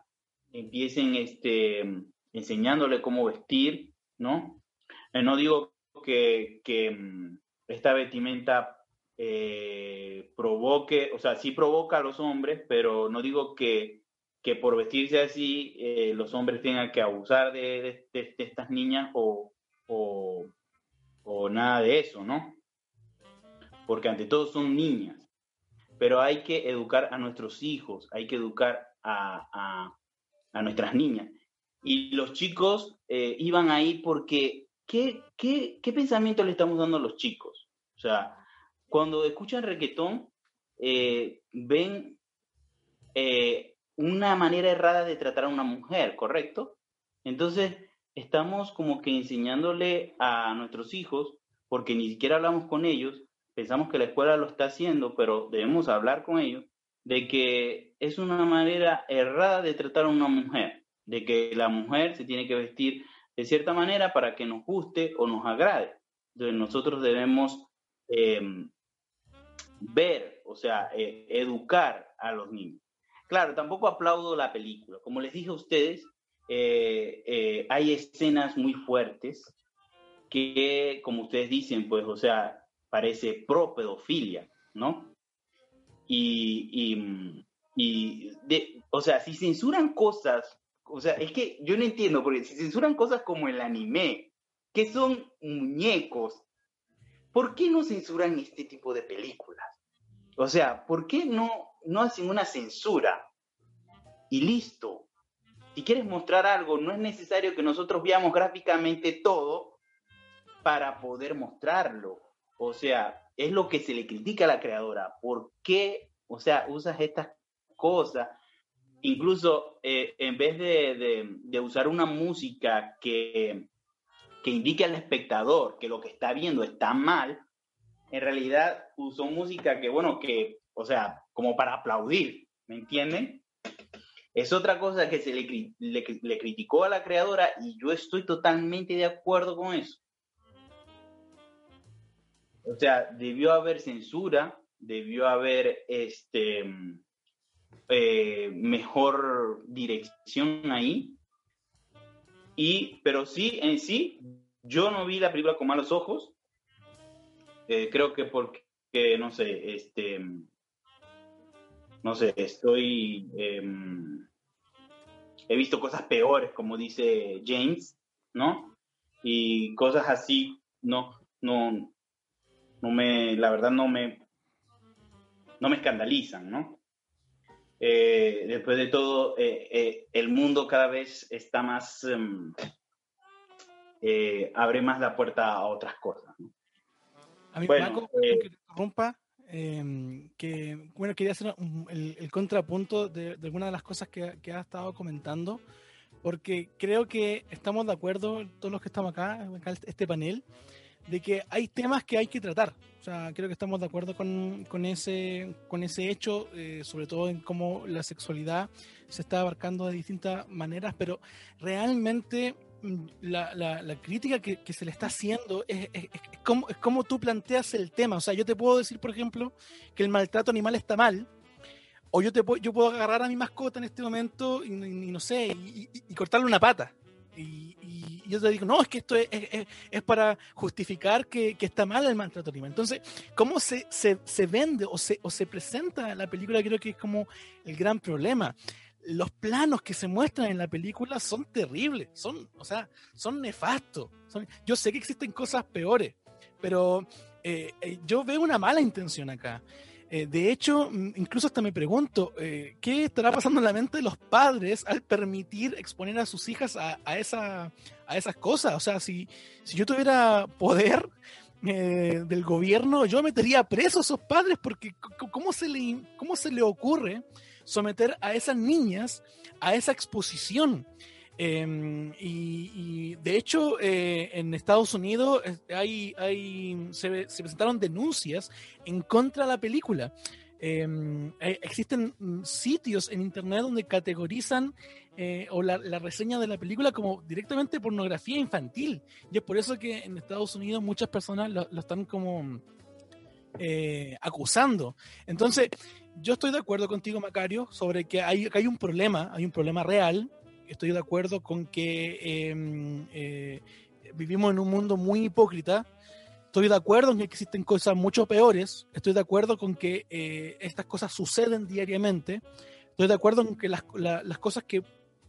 empiecen este, enseñándole cómo vestir, ¿no? Eh, no digo que, que mm, esta vestimenta eh, provoque, o sea, sí provoca a los hombres, pero no digo que, que por vestirse así eh, los hombres tengan que abusar de, de, estas niñas o, o, o, nada de eso, ¿no? Porque ante todo son niñas, pero hay que educar a nuestros hijos, hay que educar a, a nuestras niñas. Y los chicos eh, iban ahí porque, ¿qué, ¿qué, qué, pensamiento le estamos dando a los chicos? O sea, cuando escuchan reggaetón, eh, ven eh, una manera errada de tratar a una mujer, ¿correcto? Entonces, estamos como que enseñándole a nuestros hijos, porque ni siquiera hablamos con ellos, pensamos que la escuela lo está haciendo, pero debemos hablar con ellos, de que es una manera errada de tratar a una mujer, de que la mujer se tiene que vestir de cierta manera para que nos guste o nos agrade. Entonces nosotros debemos em, ver, o sea, eh, educar a los niños. Claro, tampoco aplaudo la película. Como les dije a ustedes, eh, eh, hay escenas muy fuertes que, como ustedes dicen, pues, o sea, parece pro pedofilia, ¿no? Y, y, de, o sea, si censuran cosas, o sea, es que yo no entiendo, porque si censuran cosas como el anime, que son muñecos, ¿por qué no censuran este tipo de películas? O sea, ¿por qué no, no hacen una censura? Y listo. Si quieres mostrar algo, no es necesario que nosotros veamos gráficamente todo para poder mostrarlo. O sea, es lo que se le critica a la creadora. ¿Por qué, o sea, usas estas cosas? Incluso eh, en vez de, usar una música que, que indique al espectador que lo que está viendo está mal, en realidad usó música que, bueno, que, o sea, como para aplaudir, ¿me entienden? Es otra cosa que se le, le criticó a la creadora y yo estoy totalmente de acuerdo con eso. O sea, debió haber censura, debió haber este eh, mejor dirección ahí. Y, pero sí, en sí, yo no vi la película con malos ojos. Eh, creo que porque, no sé, este, no sé, estoy, em, he visto cosas peores, como dice James, ¿no? Y cosas así, no, no, no me, la verdad no me, no me escandalizan, ¿no? Eh, después de todo, eh, eh, el mundo cada vez está más, em, abre más la puerta a otras cosas. ¿no? A mí, bueno, que te interrumpa, em, que, bueno, quería hacer el, contrapunto de, de, alguna de las cosas que, que has estado comentando, porque creo que estamos de acuerdo, todos los que estamos acá, acá este panel, de que hay temas que hay que tratar. O sea, creo que estamos de acuerdo con, con ese, con ese hecho, eh, sobre todo en cómo la sexualidad se está abarcando de distintas maneras, pero realmente mm, la, la, crítica que, que, se le está haciendo es, como, es como tú planteas el tema. O sea, yo te puedo decir, por ejemplo, que el maltrato animal está mal, o yo, te, yo puedo agarrar a mi mascota en este momento y, y no sé, y, y, cortarle una pata. Y, yo te digo, no, es que esto es, es, es para justificar que, que, está mal el maltrato animal. Entonces, ¿cómo se, se, se, vende o se, o se presenta la película? Creo que es como el gran problema. Los planos que se muestran en la película son terribles, son, o sea, son nefastos. Son, yo sé que existen cosas peores, pero eh, eh, yo veo una mala intención acá. Eh, de hecho, incluso hasta me pregunto, eh, ¿qué estará pasando en la mente de los padres al permitir exponer a sus hijas a, a, esa, a esas cosas? O sea, si, si yo tuviera poder eh, del gobierno, yo metería preso a esos padres porque ¿cómo se, le, ¿cómo se le ocurre someter a esas niñas a esa exposición? Eh, y, de hecho, eh, en Estados Unidos hay, hay, se, se, presentaron denuncias en contra de la película. Eh, existen sitios en Internet donde categorizan eh, o la, la, reseña de la película como directamente pornografía infantil. Y es por eso que en Estados Unidos muchas personas lo, lo están como eh, acusando. Entonces, yo estoy de acuerdo contigo, Macario, sobre que hay, que hay un problema, hay un problema real estoy de acuerdo con que eh, eh, vivimos en un mundo muy hipócrita. Estoy de acuerdo en que existen cosas mucho peores. Estoy de acuerdo con que eh, estas cosas suceden diariamente. Estoy de acuerdo en que las, la, las cosas que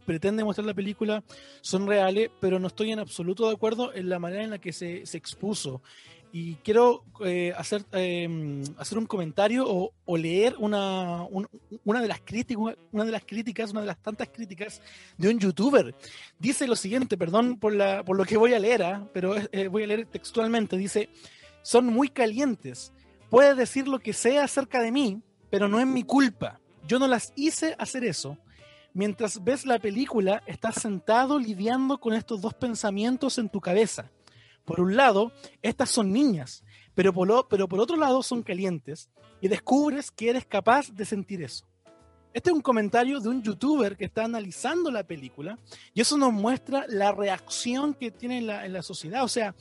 pretende mostrar la película son reales, pero no estoy en absoluto de acuerdo en la manera en la que se, se expuso. Y quiero eh, hacer, eh, hacer un comentario o, o leer una, un, una, de las críticas, una de las críticas, una de las tantas críticas de un youtuber. Dice lo siguiente, perdón por, la, por lo que voy a leer, ¿eh? pero voy a leer textualmente. Dice, son muy calientes. Puede decir lo que sea acerca de mí, pero no es mi culpa. Yo no las hice hacer eso. Mientras ves la película, estás sentado lidiando con estos dos pensamientos en tu cabeza por un lado, estas son niñas, pero por, otro lado son calientes y descubres que eres capaz de sentir eso. Este es un comentario de un youtuber que está analizando la película y eso nos muestra la reacción que tiene en la sociedad. O sea,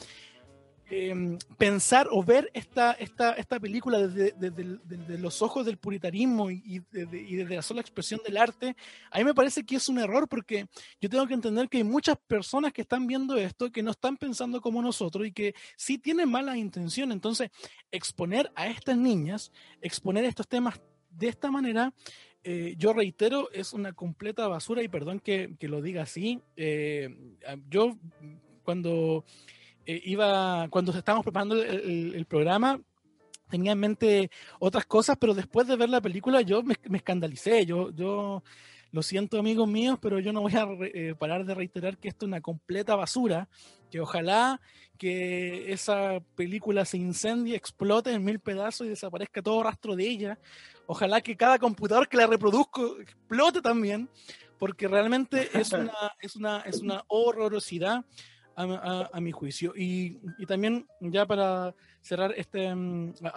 eh, pensar o ver esta, esta, esta película desde, desde, desde, los ojos del puritarismo y, y, desde, y, desde, la sola expresión del arte, a mí me parece que es un error porque yo tengo que entender que hay muchas personas que están viendo esto, que no están pensando como nosotros y que sí tienen mala intención. Entonces, exponer a estas niñas, exponer estos temas de esta manera, eh, yo reitero, es una completa basura y perdón que, que lo diga así. Eh, yo cuando eh, iba, cuando estábamos preparando el, el, el, programa, tenía en mente otras cosas, pero después de ver la película yo me, me escandalicé, yo, yo lo siento amigos míos, pero yo no voy a eh, parar de reiterar que esto es una completa basura, que ojalá que esa película se incendie, explote en mil pedazos y desaparezca todo rastro de ella, ojalá que cada computador que la reproduzco explote también, porque realmente es una, es una, es una horrorosidad a, mi juicio. Y, también, ya para cerrar este, a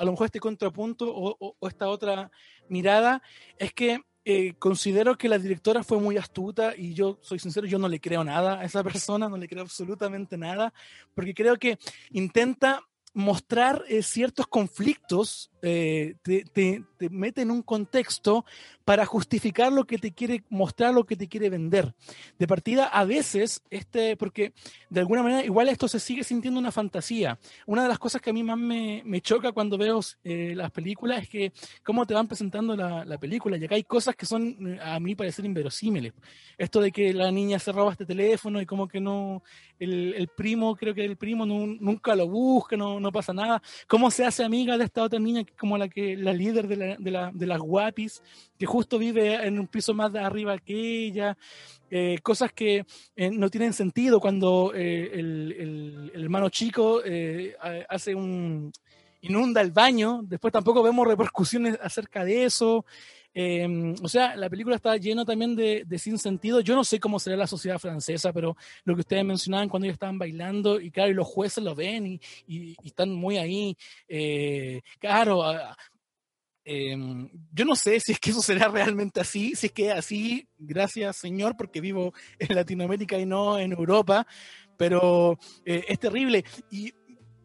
lo mejor este contrapunto o, esta otra mirada, es que eh, considero que la directora fue muy astuta y yo soy sincero, yo no le creo nada a esa persona, no le creo absolutamente nada, porque creo que intenta mostrar eh, ciertos conflictos, eh, te, mete en un contexto para justificar lo que te quiere mostrar, lo que te quiere vender. De partida, a veces, este, porque de alguna manera igual esto se sigue sintiendo una fantasía. Una de las cosas que a mí más me, me choca cuando veo eh, las películas es que cómo te van presentando la, la, película. Y acá hay cosas que son, a mí parecer inverosímiles. Esto de que la niña se roba este teléfono y como que no, el, el primo, creo que el primo no, nunca lo busca, no, no pasa nada. ¿Cómo se hace amiga de esta otra niña como la que la líder de, la, de, la, de las guapis, que justo vive en un piso más de arriba que ella? Eh, cosas que eh, no tienen sentido cuando eh, el, el, el, hermano chico eh, hace un inunda el baño, después tampoco vemos repercusiones acerca de eso. Em, o sea, la película está llena también de, de sin sentido. Yo no sé cómo será la sociedad francesa, pero lo que ustedes mencionaban cuando ellos estaban bailando, y claro, y los jueces lo ven y, y, están muy ahí. Eh, claro, em, yo no sé si es que eso será realmente así, si es que así, gracias Señor, porque vivo en Latinoamérica y no en Europa, pero eh, es terrible. Y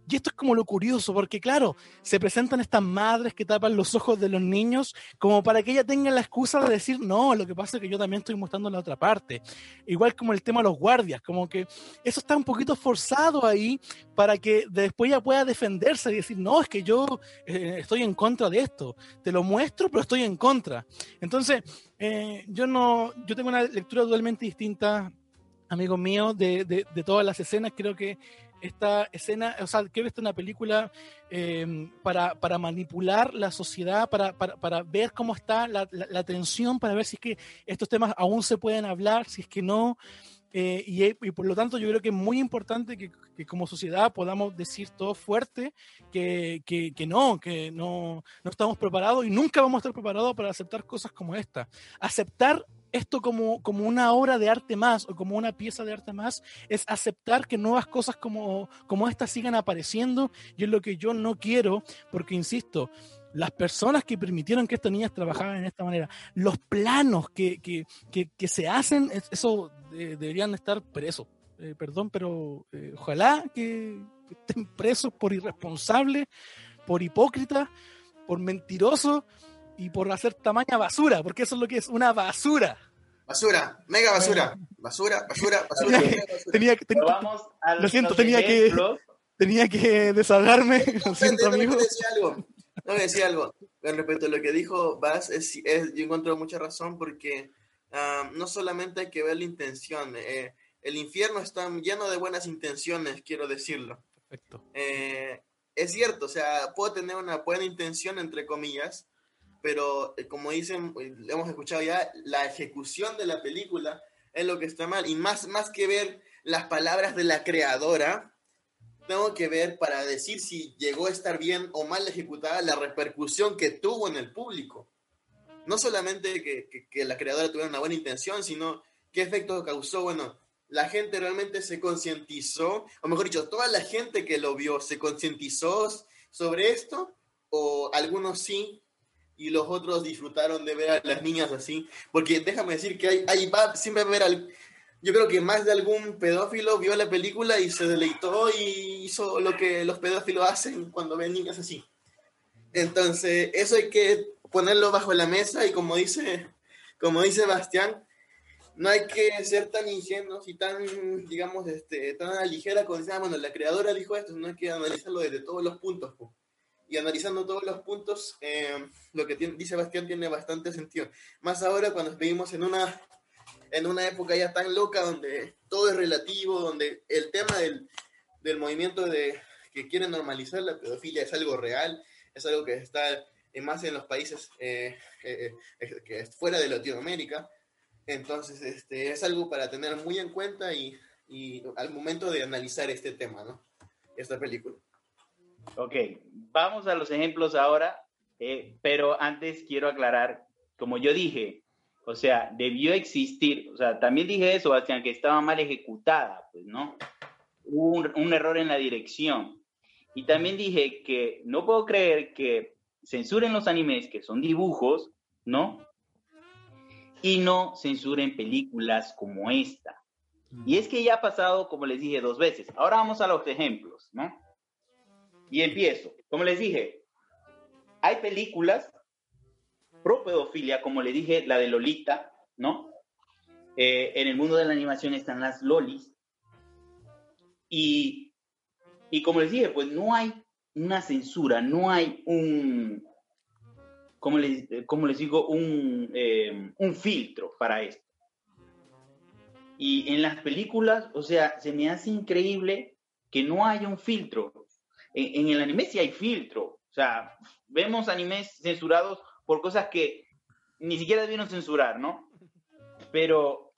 y esto es como lo curioso, porque claro, se presentan estas madres que tapan los ojos de los niños como para que ella tenga la excusa de decir, no, lo que pasa es que yo también estoy mostrando la otra parte. Igual como el tema de los guardias, como que eso está un poquito forzado ahí para que después ella pueda defenderse y decir, no, es que yo eh, estoy en contra de esto. Te lo muestro, pero estoy en contra. Entonces, eh, yo no, yo tengo una lectura totalmente distinta amigos míos, de, de, de, todas las escenas. Creo que esta escena, o sea, que esta una película em, para, para, manipular la sociedad, para, para, para ver cómo está la, la, tensión, para ver si es que estos temas aún se pueden hablar, si es que no. Eh, y, y, por lo tanto yo creo que es muy importante que, que como sociedad podamos decir todo fuerte que, que, que, no, que no, no estamos preparados y nunca vamos a estar preparados para aceptar cosas como esta. Aceptar esto como, como una obra de arte más o como una pieza de arte más es aceptar que nuevas cosas como, como estas sigan apareciendo y es lo que yo no quiero porque, insisto, las personas que permitieron que estas niñas trabajaran en esta manera, los planos que, que, que, se hacen, eso deberían estar presos. Eh, perdón, pero eh, ojalá que, estén presos por irresponsables, por hipócritas, por mentirosos y por hacer tamaña basura, porque eso es lo que es una basura. Basura, mega basura, basura, basura, basura. tenía que, lo siento, tenía que, tenía que desahogarme. lo siento, amigo. No decía algo, no decía algo. Con respecto a lo que dijo Bas, es, yo encuentro mucha razón porque uh, no solamente hay que ver la intención, eh, el infierno está lleno de buenas intenciones, quiero decirlo. Perfecto. Eh, es cierto, o sea, puedo tener una buena intención, entre comillas, pero eh, como dicen, eh, hemos escuchado ya, la ejecución de la película es lo que está mal. Y más, más que ver las palabras de la creadora, tengo que ver para decir si llegó a estar bien o mal ejecutada la repercusión que tuvo en el público. No solamente que, que, la creadora tuviera una buena intención, sino qué efecto causó. Bueno, la gente realmente se concientizó, o mejor dicho, toda la gente que lo vio se concientizó sobre esto, o algunos sí, y los otros disfrutaron de ver a las niñas así. Porque déjame decir que hay, hay va, siempre a ver al... Yo creo que más de algún pedófilo vio la película y se deleitó y hizo lo que los pedófilos hacen cuando ven niñas así. Entonces, eso hay que ponerlo bajo la mesa y como dice, como dice Bastián, no hay que ser tan ingenuos y tan, digamos, este, tan a ligera decir, ah, bueno, la creadora dijo esto, no hay que analizarlo desde todos los puntos y analizando todos los puntos, eh, lo que dice Bastián tiene bastante sentido. Más ahora cuando vivimos en una, en una época ya tan loca donde todo es relativo, donde el tema del, del movimiento de que quieren normalizar la pedofilia es algo real, es algo que está más en los países eh, eh, que es fuera de Latinoamérica. Entonces, este, es algo para tener muy en cuenta y, y al momento de analizar este tema, ¿no? Esta película. Ok, vamos a los ejemplos ahora, eh, pero antes quiero aclarar, como yo dije, o sea, debió existir, o sea, también dije eso, Bastián, que estaba mal ejecutada, pues, ¿no? Hubo un, un error en la dirección. Y también dije que no puedo creer que censuren los animes, que son dibujos, ¿no? Y no censuren películas como esta. Y es que ya ha pasado, como les dije, dos veces. Ahora vamos a los ejemplos, ¿no? Y empiezo. Como les dije, hay películas pro pedofilia, como les dije, la de Lolita, ¿no? Eh, en el mundo de la animación están las lolis. Y, y como les dije, pues no hay una censura, no hay un, como les, como les digo, un, eh, un filtro para esto. Y en las películas, o sea, se me hace increíble que no haya un filtro en, el anime sí hay filtro. O sea, vemos animes censurados por cosas que ni siquiera debieron censurar, ¿no? Pero,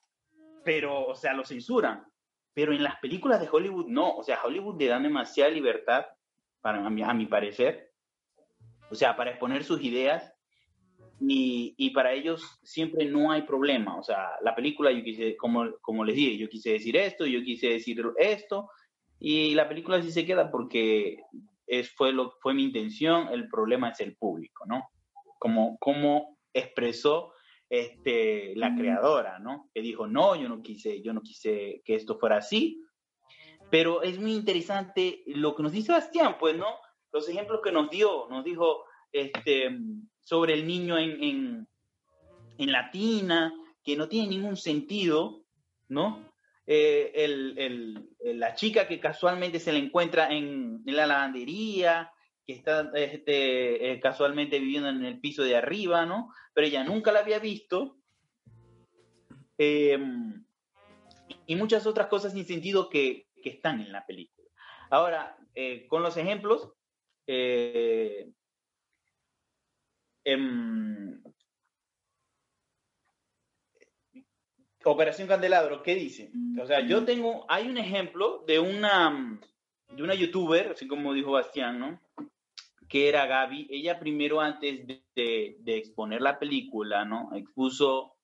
pero, o sea, lo censuran. Pero en las películas de Hollywood no. O sea, Hollywood le dan demasiada libertad, para, a mi, parecer, o sea, para exponer sus ideas y, y, para ellos siempre no hay problema. O sea, la película, yo quise, como, como les dije, yo quise decir esto, yo quise decir esto, y la película sí se queda porque es, fue, lo, fue mi intención, el problema es el público, ¿no? Como, como expresó este, la creadora, ¿no? Que dijo, no, yo no quise, yo no quise que esto fuera así, pero es muy interesante lo que nos dice Sebastián, pues, ¿no? Los ejemplos que nos dio, nos dijo este, sobre el niño en, en, en Latina, que no tiene ningún sentido, ¿no? Eh, la chica que casualmente se le encuentra en, la lavandería, que está este, eh, casualmente viviendo en el piso de arriba, ¿no? Pero ella nunca la había visto. Em, y muchas otras cosas sin sentido que, están en la película. Ahora, eh, con los ejemplos, em, Operación Candelabro, ¿qué dice? O sea, yo tengo, hay un ejemplo de una, de una youtuber, así como dijo Bastián, ¿no? Que era Gaby. Ella primero, antes de, de, exponer la película, ¿no? Expuso,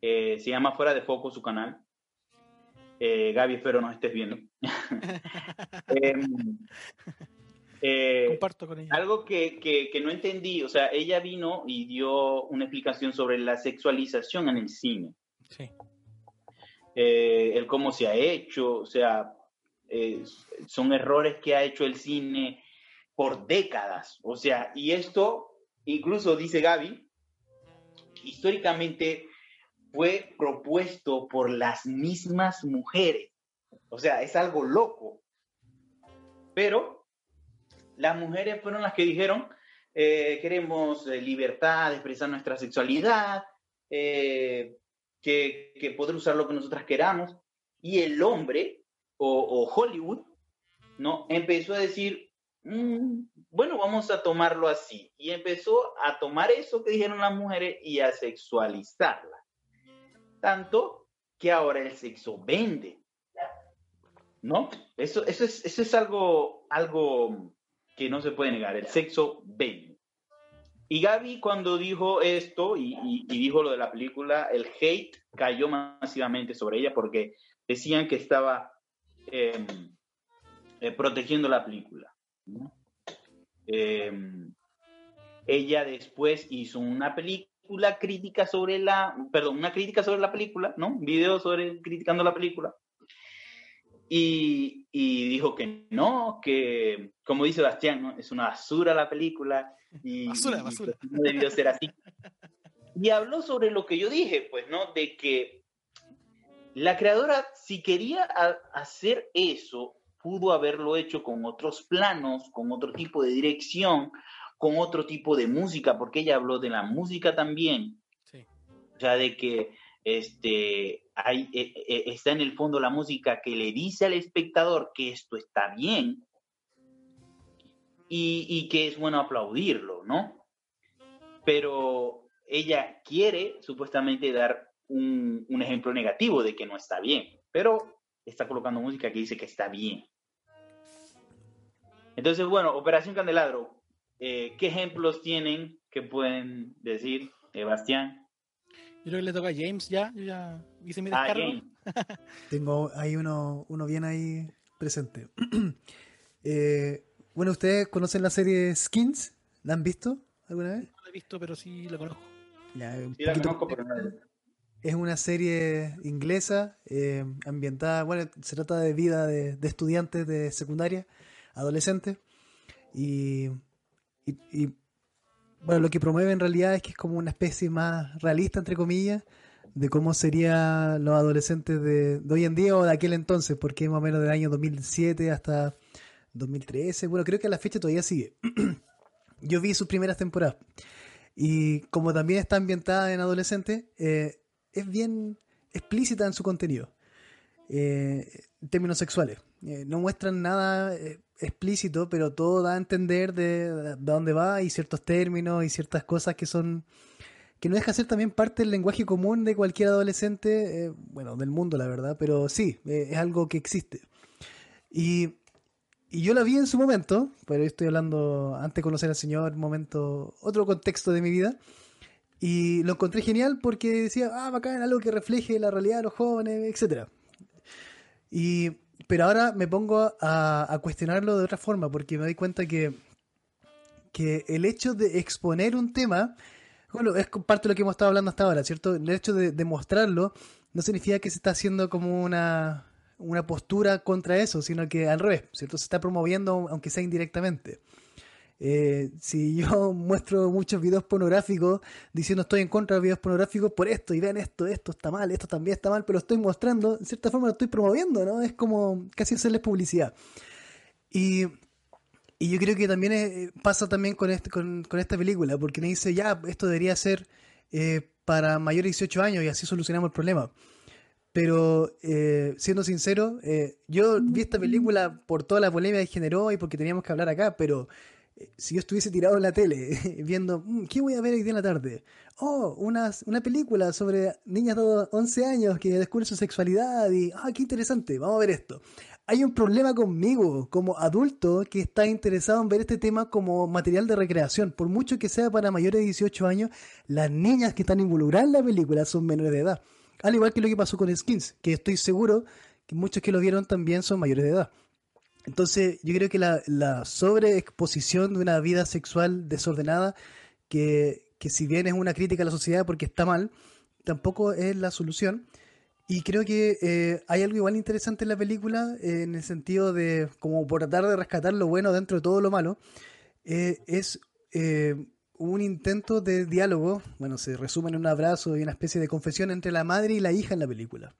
eh, se llama Fuera de Foco su canal. Eh, Gaby, espero nos estés viendo. eh, eh, Comparto con ella. Algo que, que, que, no entendí, o sea, ella vino y dio una explicación sobre la sexualización en el cine. Sí. Eh, el cómo se ha hecho, o sea, eh, son errores que ha hecho el cine por décadas, o sea, y esto, incluso dice Gaby, históricamente fue propuesto por las mismas mujeres, o sea, es algo loco, pero las mujeres fueron las que dijeron, eh, queremos libertad de expresar nuestra sexualidad, eh, que, que, poder usar lo que nosotras queramos. Y el hombre, o, Hollywood, ¿no? Empezó a decir, mmm, bueno, vamos a tomarlo así. Y empezó a tomar eso que dijeron las mujeres y a sexualizarla. Tanto que ahora el sexo vende. ¿No? Eso, eso, es, eso es algo, algo que no se puede negar. El sexo vende. Y Gaby cuando dijo esto y, y, y, dijo lo de la película, el hate cayó masivamente sobre ella porque decían que estaba eh, eh, protegiendo la película. ¿no? Eh, ella después hizo una película crítica sobre la, perdón, una crítica sobre la película, ¿no? Un video sobre criticando la película. Y, y, dijo que no, que como dice Bastián, ¿no? es una basura la película y, basura, basura. y no debió ser así. Y habló sobre lo que yo dije, pues, ¿no? De que la creadora, si quería hacer eso, pudo haberlo hecho con otros planos, con otro tipo de dirección, con otro tipo de música, porque ella habló de la música también. Sí. O sea, de que este, hay, eh, eh, está en el fondo la música que le dice al espectador que esto está bien y, y, que es bueno aplaudirlo, ¿no? Pero ella quiere supuestamente dar un, un, ejemplo negativo de que no está bien, pero está colocando música que dice que está bien. Entonces, bueno, Operación Candelabro, eh, ¿qué ejemplos tienen que pueden decir, Sebastián? Yo creo que le toca a James ya, yo ya hice mi descargo. Ah, Tengo ahí uno, uno bien ahí presente. eh, bueno, ¿ustedes conocen la serie Skins? ¿La han visto alguna vez? No la he visto, pero sí la conozco. Ya, sí, la conozco, pero no Es una serie inglesa, eh, ambientada, bueno, se trata de vida de, de estudiantes de secundaria, adolescentes, y, y, y bueno, lo que promueve en realidad es que es como una especie más realista, entre comillas, de cómo serían los adolescentes de, hoy en día o de aquel entonces, porque es más o menos del año 2007 hasta 2013. Bueno, creo que a la fecha todavía sigue. Yo vi sus primeras temporadas. Y como también está ambientada en adolescentes, eh, es bien explícita en su contenido. Eh, en términos sexuales. Eh, no muestran nada eh, explícito, pero todo da a entender de, de, dónde va y ciertos términos y ciertas cosas que son que no deja ser también parte del lenguaje común de cualquier adolescente, eh, bueno, del mundo la verdad, pero sí, es algo que existe. Y y yo la vi en su momento, pero estoy hablando antes de conocer al Señor, momento, otro contexto de mi vida. Y lo encontré genial porque decía, ah, bacán, algo que refleje la realidad de los jóvenes, etc. Y, pero ahora me pongo a, cuestionarlo de otra forma porque me doy cuenta que, que el hecho de exponer un tema, bueno, es parte de lo que hemos estado hablando hasta ahora, ¿cierto? El hecho de, de mostrarlo no significa que se está haciendo como una, una postura contra eso, sino que al revés, ¿cierto? Se está promoviendo aunque sea indirectamente. Eh, si yo muestro muchos videos pornográficos diciendo estoy en contra de videos pornográficos por esto y vean esto, esto está mal, esto también está mal, pero estoy mostrando, en cierta forma lo estoy promoviendo, ¿no? Es como casi hacerles publicidad. Y, y yo creo que también eh, pasa también con, este, con, con, esta película, porque me dice, ya, esto debería ser eh, para mayores de 18 años y así solucionamos el problema. Pero siendo sincero, yo vi esta película por toda la polémica que generó y porque teníamos que hablar acá, pero si yo estuviese tirado en la tele viendo, mm, ¿qué voy a ver hoy día en la tarde? Oh, una, una película sobre niñas de 11 años que descubren su sexualidad y, ah, qué interesante, vamos a ver esto. Hay un problema conmigo como adulto que está interesado en ver este tema como material de recreación. Por mucho que sea para mayores de 18 años, las niñas que están involucradas en la película son menores de edad. Al igual que lo que pasó con Skins, que estoy seguro que muchos que lo vieron también son mayores de edad. Entonces, yo creo que la, sobreexposición de una vida sexual desordenada, que, que si bien es una crítica a la sociedad porque está mal, tampoco es la solución. Y creo que eh, hay algo igual interesante en la película, eh, en el sentido de, como por tratar de rescatar lo bueno dentro de todo lo malo, eh, es un intento de diálogo, bueno, se resume en un abrazo y una especie de confesión entre la madre y la hija en la película.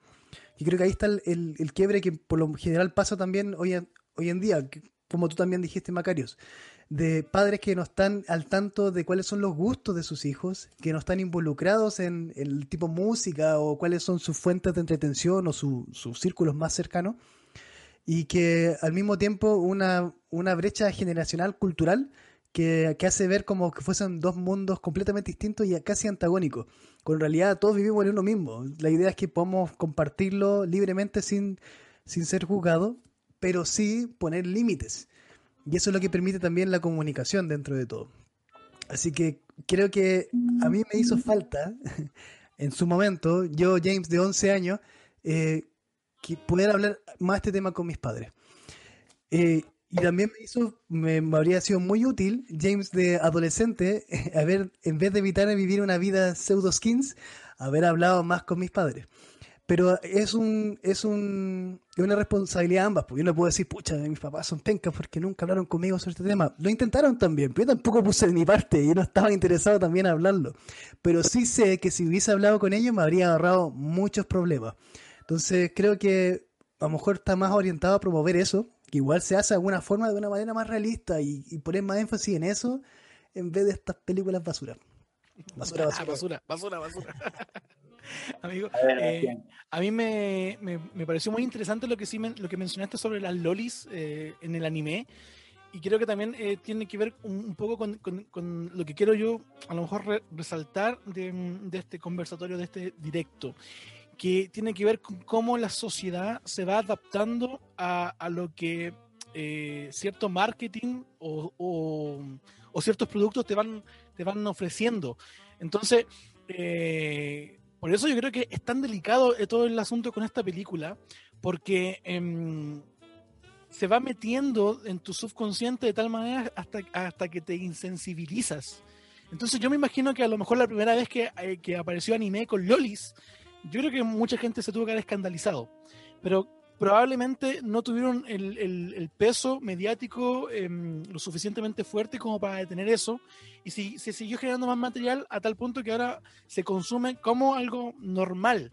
Y creo que ahí está el, el, quiebre que por lo general pasa también hoy en, hoy en día, como tú también dijiste, Macarios, de padres que no están al tanto de cuáles son los gustos de sus hijos, que no están involucrados en el tipo música o cuáles son sus fuentes de entretención o su, sus círculos más cercanos, y que al mismo tiempo una, una brecha generacional cultural que, que, hace ver como que fuesen dos mundos completamente distintos y casi antagónicos. Con realidad todos vivimos en uno mismo. La idea es que podamos compartirlo libremente sin, sin ser juzgados, pero sí poner límites. Y eso es lo que permite también la comunicación dentro de todo. Así que creo que a mí me hizo falta, en su momento, yo, James, de 11 años, eh, que poder hablar más este tema con mis padres. Eh, y también me hizo, me, habría sido muy útil, James de adolescente, haber, en vez de evitar vivir una vida pseudo skins, haber hablado más con mis padres. Pero es un, es un, es una responsabilidad ambas, porque yo no puedo decir, pucha, mis papás son pencas porque nunca hablaron conmigo sobre este tema. Lo intentaron también, pero yo tampoco puse de mi parte y no estaba interesado también en hablarlo. Pero sí sé que si hubiese hablado con ellos me habría ahorrado muchos problemas. Entonces creo que a lo mejor está más orientado a promover eso, que igual se hace de alguna forma, de una manera más realista y, y poner más énfasis en eso en vez de estas películas basura. Basura, basura. basura, basura, basura. Amigo, eh, a mí me, me, me, pareció muy interesante lo que sí lo que mencionaste sobre las lolis eh, en el anime. Y creo que también eh, tiene que ver un, un poco con, con, con, lo que quiero yo a lo mejor re, resaltar de, de, este conversatorio, de este directo, que tiene que ver con cómo la sociedad se va adaptando a, a lo que eh, cierto marketing o, o, o, ciertos productos te van, te van ofreciendo. Entonces, eh, por eso yo creo que es tan delicado eh, todo el asunto con esta película, porque eh, se va metiendo en tu subconsciente de tal manera hasta, hasta que te insensibilizas. Entonces yo me imagino que a lo mejor la primera vez que, eh, que apareció anime con lolis, yo creo que mucha gente se tuvo que haber escandalizado. Pero probablemente no tuvieron el, el, peso mediático eh, lo suficientemente fuerte como para detener eso y si, se siguió generando más material a tal punto que ahora se consume como algo normal.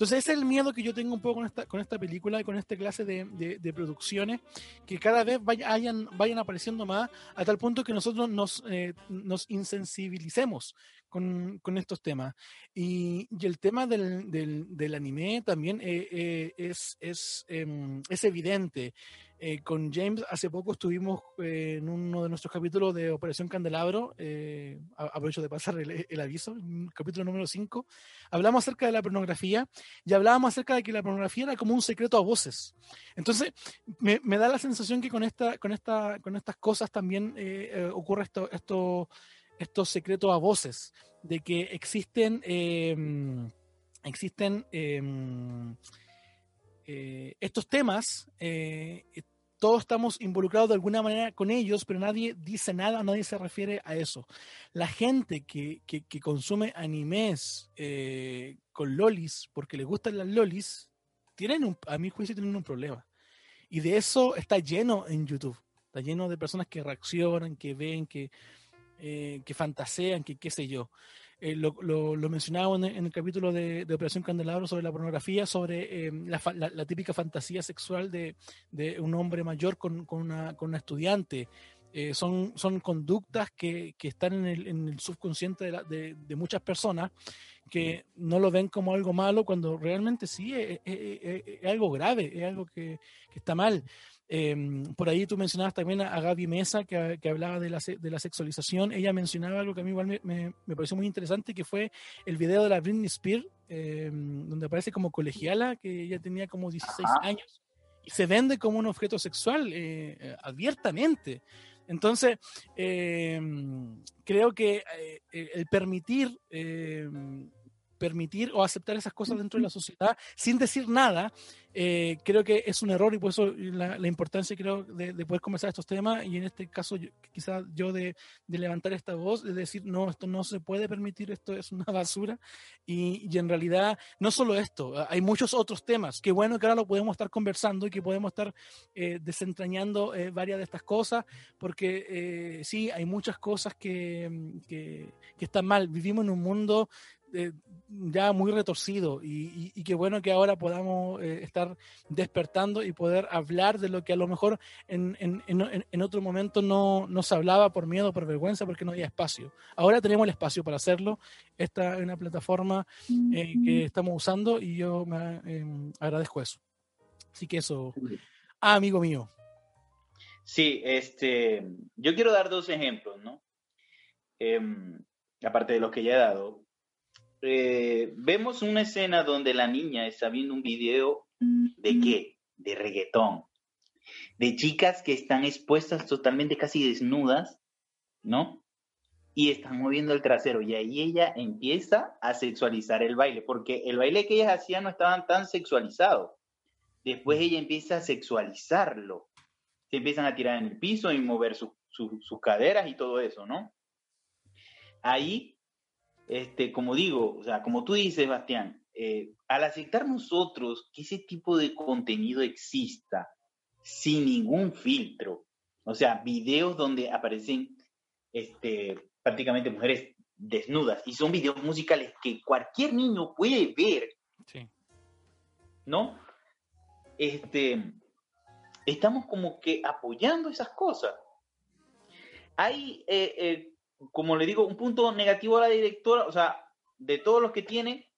Entonces ese es el miedo que yo tengo un poco con esta, con esta película y con esta clase de, de, producciones, que cada vez vayan, vayan apareciendo más a tal punto que nosotros nos, eh, nos insensibilicemos con, con estos temas. Y, y, el tema del, del, del anime también eh, eh, es, es, eh, es evidente. Eh, con James hace poco estuvimos eh, en uno de nuestros capítulos de Operación Candelabro, eh, aprovecho de pasar el, el, aviso, capítulo número 5, hablamos acerca de la pornografía y hablábamos acerca de que la pornografía era como un secreto a voces. Entonces, me, me da la sensación que con, esta, con, esta, con estas cosas también ocurre esto, esto, estos secretos a voces, de que existen... existen eh, estos temas, eh, todos estamos involucrados de alguna manera con ellos, pero nadie dice nada, nadie se refiere a eso. La gente que, que, consume animes eh, con lolis, porque les gustan las lolis, tienen a mi juicio tienen un problema. Y de eso está lleno en YouTube. Está lleno de personas que reaccionan, que ven, que, eh, que fantasean, que qué sé yo. Eh, lo, lo, lo, mencionaba en el, en el capítulo de, de, Operación Candelabro sobre la pornografía, sobre eh, la, la, la, típica fantasía sexual de, de un hombre mayor con, con, una, con una, estudiante. Eh, son, son conductas que, que están en el, en el subconsciente de, de, de, muchas personas que no lo ven como algo malo cuando realmente sí es, es, es, es algo grave, es algo que, que está mal. Eh, por ahí tú mencionabas también a, Gaby Mesa, que, que hablaba de la, de la, sexualización. Ella mencionaba algo que a mí igual me, me, me pareció muy interesante, que fue el video de la Britney Spears, eh, donde aparece como colegiala, que ella tenía como 16 Ajá. años, y se vende como un objeto sexual eh, abiertamente. Entonces, eh, creo que eh, el permitir eh, permitir o aceptar esas cosas dentro de la sociedad sin decir nada, eh, creo que es un error y por eso la, la importancia creo de, de, poder conversar estos temas y en este caso quizás yo de, de, levantar esta voz, de decir, no, esto no se puede permitir, esto es una basura y, y, en realidad no solo esto, hay muchos otros temas, qué bueno que ahora lo podemos estar conversando y que podemos estar eh, desentrañando eh, varias de estas cosas, porque sí, hay muchas cosas que, que, que están mal, vivimos en un mundo eh, ya muy retorcido y, y, y, qué bueno que ahora podamos eh, estar despertando y poder hablar de lo que a lo mejor en, en, en, en otro momento no, no, se hablaba por miedo, por vergüenza, porque no había espacio. Ahora tenemos el espacio para hacerlo. Esta es una plataforma eh, que estamos usando y yo me em, agradezco eso. Así que eso, ah, amigo mío. Sí, este, yo quiero dar dos ejemplos, ¿no? Eh, aparte de los que ya he dado, eh, vemos una escena donde la niña está viendo un video de qué? De reggaetón. De chicas que están expuestas totalmente casi desnudas, ¿no? Y están moviendo el trasero. Y ahí ella empieza a sexualizar el baile, porque el baile que ellas hacían no estaban tan sexualizados. Después ella empieza a sexualizarlo. Se empiezan a tirar en el piso y mover su, su, sus caderas y todo eso, ¿no? Ahí este, como digo, o sea, como tú dices, Bastián, eh, al aceptar nosotros que ese tipo de contenido exista sin ningún filtro, o sea, videos donde aparecen este, prácticamente mujeres desnudas y son videos musicales que cualquier niño puede ver, sí. ¿no? Este, estamos como que apoyando esas cosas. Hay eh, eh, como le digo, un punto negativo a la directora, o sea, de todos los que tiene,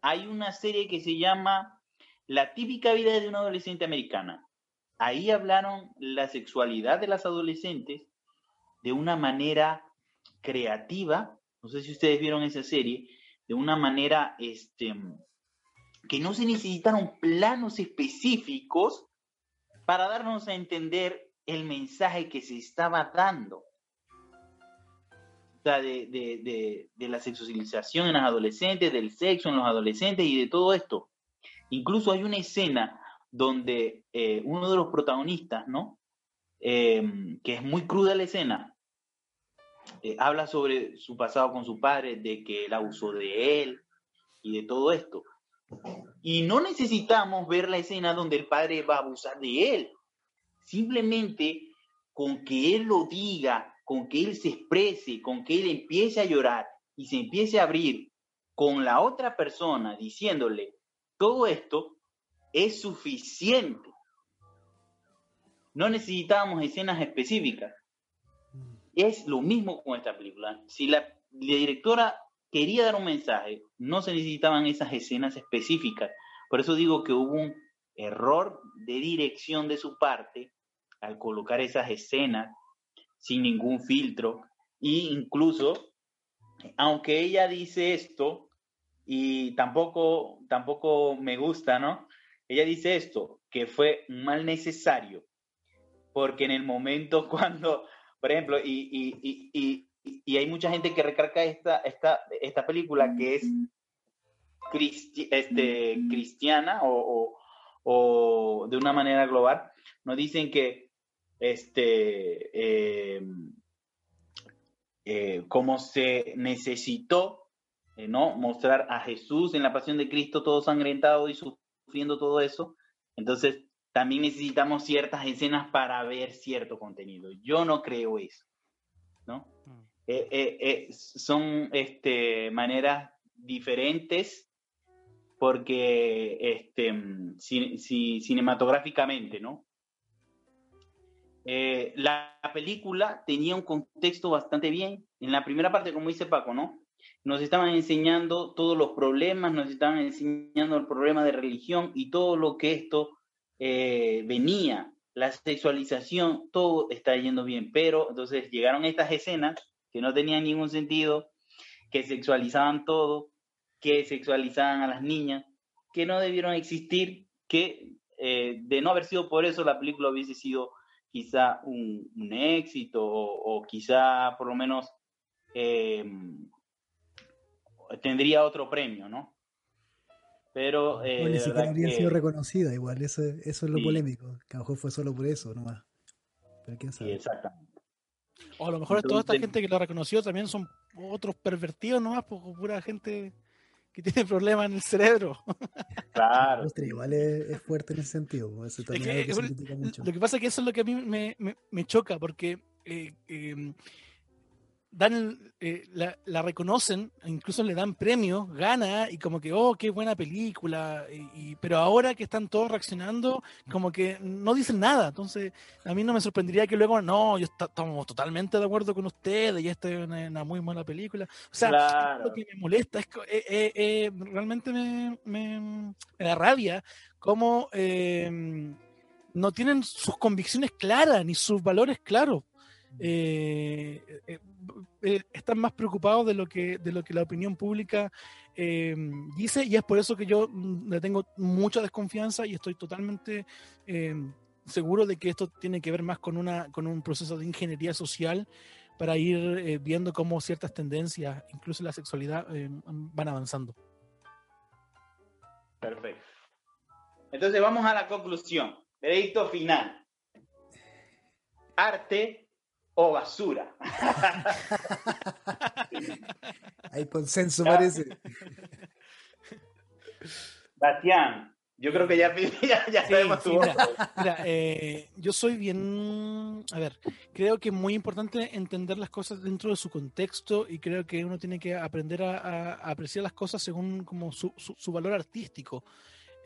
hay una serie que se llama La típica vida de una adolescente americana. Ahí hablaron la sexualidad de las adolescentes de una manera creativa, no sé si ustedes vieron esa serie, de una manera este, que no se necesitaron planos específicos para darnos a entender el mensaje que se estaba dando de, de, de, la sexualización en las adolescentes, del sexo en los adolescentes y de todo esto. Incluso hay una escena donde eh, uno de los protagonistas, ¿no? Eh, que es muy cruda la escena, eh, habla sobre su pasado con su padre, de que él abusó de él y de todo esto. Y no necesitamos ver la escena donde el padre va a abusar de él. Simplemente con que él lo diga con que él se exprese, con que él empiece a llorar y se empiece a abrir con la otra persona diciéndole todo esto, es suficiente. No necesitábamos escenas específicas. Es lo mismo con esta película. Si la, la directora quería dar un mensaje, no se necesitaban esas escenas específicas. Por eso digo que hubo un error de dirección de su parte al colocar esas escenas sin ningún filtro. E incluso aunque ella dice esto y tampoco tampoco me gusta, ¿no? Ella dice esto, que fue un mal necesario, porque en el momento cuando, por ejemplo, y, y hay mucha gente que recarga esta, esta, esta película que es este, cristiana o, o, de una manera global, nos dicen que este, eh, eh, como se necesitó eh, ¿no? mostrar a Jesús en la pasión de Cristo todo sangrentado y sufriendo todo eso, entonces también necesitamos ciertas escenas para ver cierto contenido. Yo no creo eso, ¿no? Mm. son este, maneras diferentes porque este, si, cinematográficamente, ¿no? Eh, la, película tenía un contexto bastante bien. En la primera parte, como dice Paco, ¿no? Nos estaban enseñando todos los problemas, nos estaban enseñando el problema de religión y todo lo que esto eh, venía, la sexualización, todo está yendo bien. Pero entonces llegaron estas escenas que no tenían ningún sentido, que sexualizaban todo, que sexualizaban a las niñas, que no debieron existir, que eh, de no haber sido por eso la película hubiese sido quizá un, éxito o, quizá por lo menos em, tendría otro premio, ¿no? Pero... Eh, ni siquiera habría sido reconocida igual, eso, eso es lo polémico, que a lo mejor fue solo por eso nomás. Pero quién sabe. exactamente. O a lo mejor toda esta gente que lo reconoció también son otros pervertidos nomás, porque pura gente que tiene problemas en el cerebro. Claro. igual es, fuerte en ese sentido. Pues, lo que pasa es que eso es lo que a mí me, me, choca, porque eh, em, dan eh, la, reconocen, incluso le dan premios, gana y como que, oh, qué buena película, y, pero ahora que están todos reaccionando, como que no dicen nada, entonces a mí no me sorprendería que luego, no, yo estamos totalmente de acuerdo con ustedes y esta es una, muy mala película, o sea, lo que me molesta, es que eh, eh, realmente me, me, da rabia cómo no tienen sus convicciones claras ni sus valores claros. Eh, eh, eh, están más preocupados de lo que, de lo que la opinión pública dice y es por eso que yo mm, le tengo mucha desconfianza y estoy totalmente seguro de que esto tiene que ver más con, una, con un proceso de ingeniería social para ir viendo cómo ciertas tendencias, incluso la sexualidad, van avanzando. Perfecto. Entonces vamos a la conclusión. Veredicto final. Arte o basura. Hay consenso, parece. Bastián, yo creo que ya, ya, sabemos tu mira, eh, yo soy bien. A ver, creo que es muy importante entender las cosas dentro de su contexto y creo que uno tiene que aprender a, apreciar las cosas según como su, su valor artístico.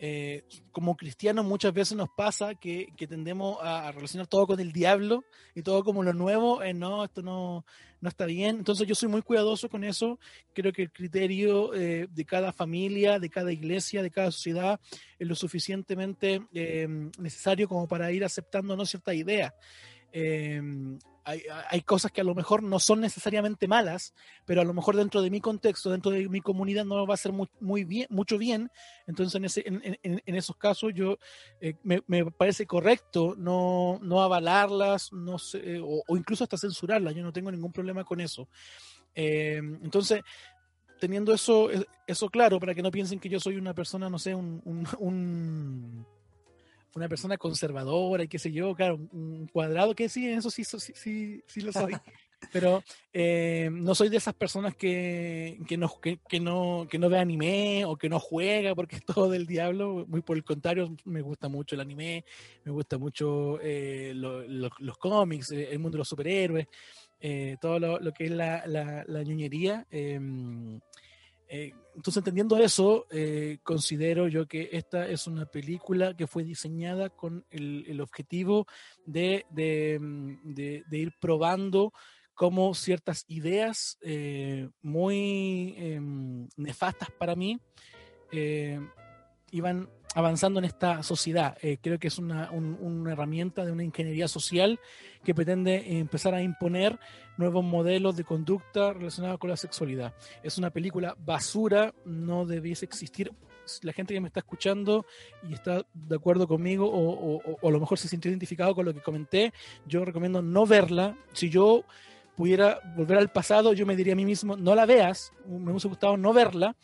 Eh, como cristianos muchas veces nos pasa que, tendemos a, relacionar todo con el diablo y todo como lo nuevo, eh, no, esto no, no, está bien. Entonces yo soy muy cuidadoso con eso. Creo que el criterio eh, de cada familia, de cada iglesia, de cada sociedad es lo suficientemente necesario como para ir aceptando ¿no? cierta idea hay, cosas que a lo mejor no son necesariamente malas, pero a lo mejor dentro de mi contexto, dentro de mi comunidad no va a ser muy, bien, mucho bien. Entonces, en, ese, en, esos casos, yo eh, me, parece correcto no, avalarlas no sé, o, incluso hasta censurarlas. Yo no tengo ningún problema con eso. Eh, entonces, teniendo eso, eso claro, para que no piensen que yo soy una persona, no sé, un una persona conservadora y qué sé yo, claro, un cuadrado que sí, eso sí, sí, sí, sí lo soy. Pero eh, no soy de esas personas que, que, no, que, no, que no ve anime o que no juega porque es todo del diablo. Muy por el contrario, me gusta mucho el anime, me gusta mucho eh, los cómics, el mundo de los superhéroes, eh, todo lo, que es la, la, la ñoñería. Eh, entonces, entendiendo eso, eh, considero yo que esta es una película que fue diseñada con el, objetivo mm, de, ir probando cómo ciertas ideas eh, muy em, nefastas para mí iban avanzando en esta sociedad. Eh, creo que es una, una, herramienta de una ingeniería social que pretende empezar a imponer nuevos modelos de conducta relacionados con la sexualidad. Es una película basura, no debiese existir. La gente que me está escuchando y está de acuerdo conmigo o, o a lo mejor se sintió identificado con lo que comenté, yo recomiendo no verla. Si yo pudiera volver al pasado, yo me diría a mí mismo, no la veas, me hubiese gustado no verla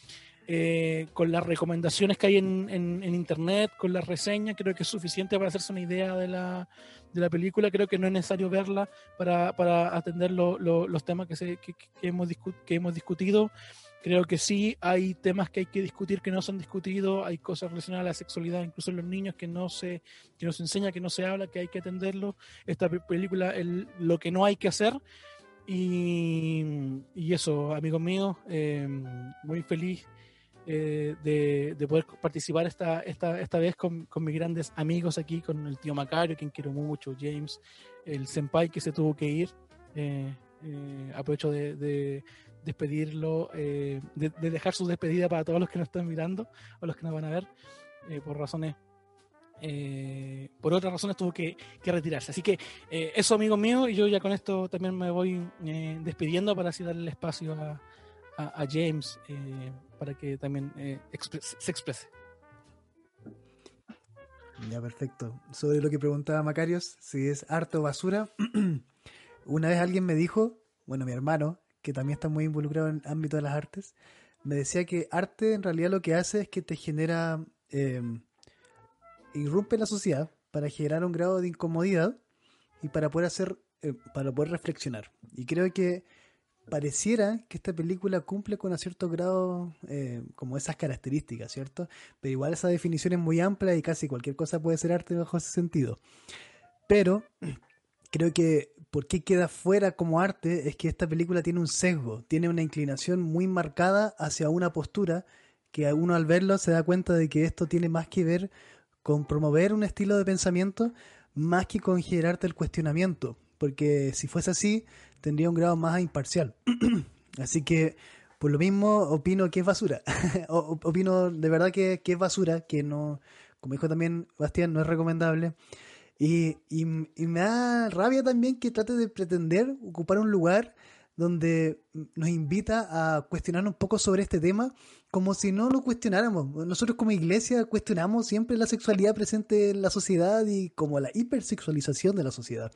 eh, con las recomendaciones que hay en, en, internet, con las reseñas, creo que es suficiente para hacerse una idea de la, de la película. Creo que no es necesario verla para, para atender los temas que, se, que, hemos que hemos discutido. Creo que sí hay temas que hay que discutir que no se han discutido, hay cosas relacionadas a la sexualidad, incluso en los niños que no se, que no se enseña, que no se habla, que hay que atenderlo. Esta película, el, lo que no hay que hacer. Y, y eso, amigos míos, eh, muy feliz eh, de, poder participar esta, esta, esta vez con, con, mis grandes amigos aquí, con el tío Macario, quien quiero mucho, James, el senpai que se tuvo que ir. Eh, eh, aprovecho de, despedirlo, de, dejar su despedida para todos los que nos están mirando o los que nos van a ver, por razones por otras razones tuvo que, que retirarse. Así que eso, amigos míos, y yo ya con esto también me voy despidiendo para así darle el espacio a, a, James eh, para que también eh, se exprese. Ya, perfecto. Sobre lo que preguntaba Macarios, si es arte o basura, una vez alguien me dijo, bueno, mi hermano, que también está muy involucrado en el ámbito de las artes, me decía que arte en realidad lo que hace es que te genera, eh, irrumpe la sociedad para generar un grado de incomodidad y para poder hacer, para poder reflexionar. Y creo que pareciera que esta película cumple con un cierto grado eh, como esas características, ¿cierto? Pero igual esa definición es muy amplia y casi cualquier cosa puede ser arte bajo ese sentido. Pero creo que por qué queda fuera como arte es que esta película tiene un sesgo, tiene una inclinación muy marcada hacia una postura que uno al verlo se da cuenta de que esto tiene más que ver con promover un estilo de pensamiento más que con generarte el cuestionamiento. Porque si fuese así, tendría un grado más imparcial. Así que, por lo mismo, opino que es basura. opino de verdad que, es basura, que no, como dijo también Bastián, no es recomendable. Y, y, me da rabia también que trate de pretender ocupar un lugar donde nos invita a cuestionar un poco sobre este tema, como si no lo cuestionáramos. Nosotros como iglesia cuestionamos siempre la sexualidad presente en la sociedad y como la hipersexualización de la sociedad.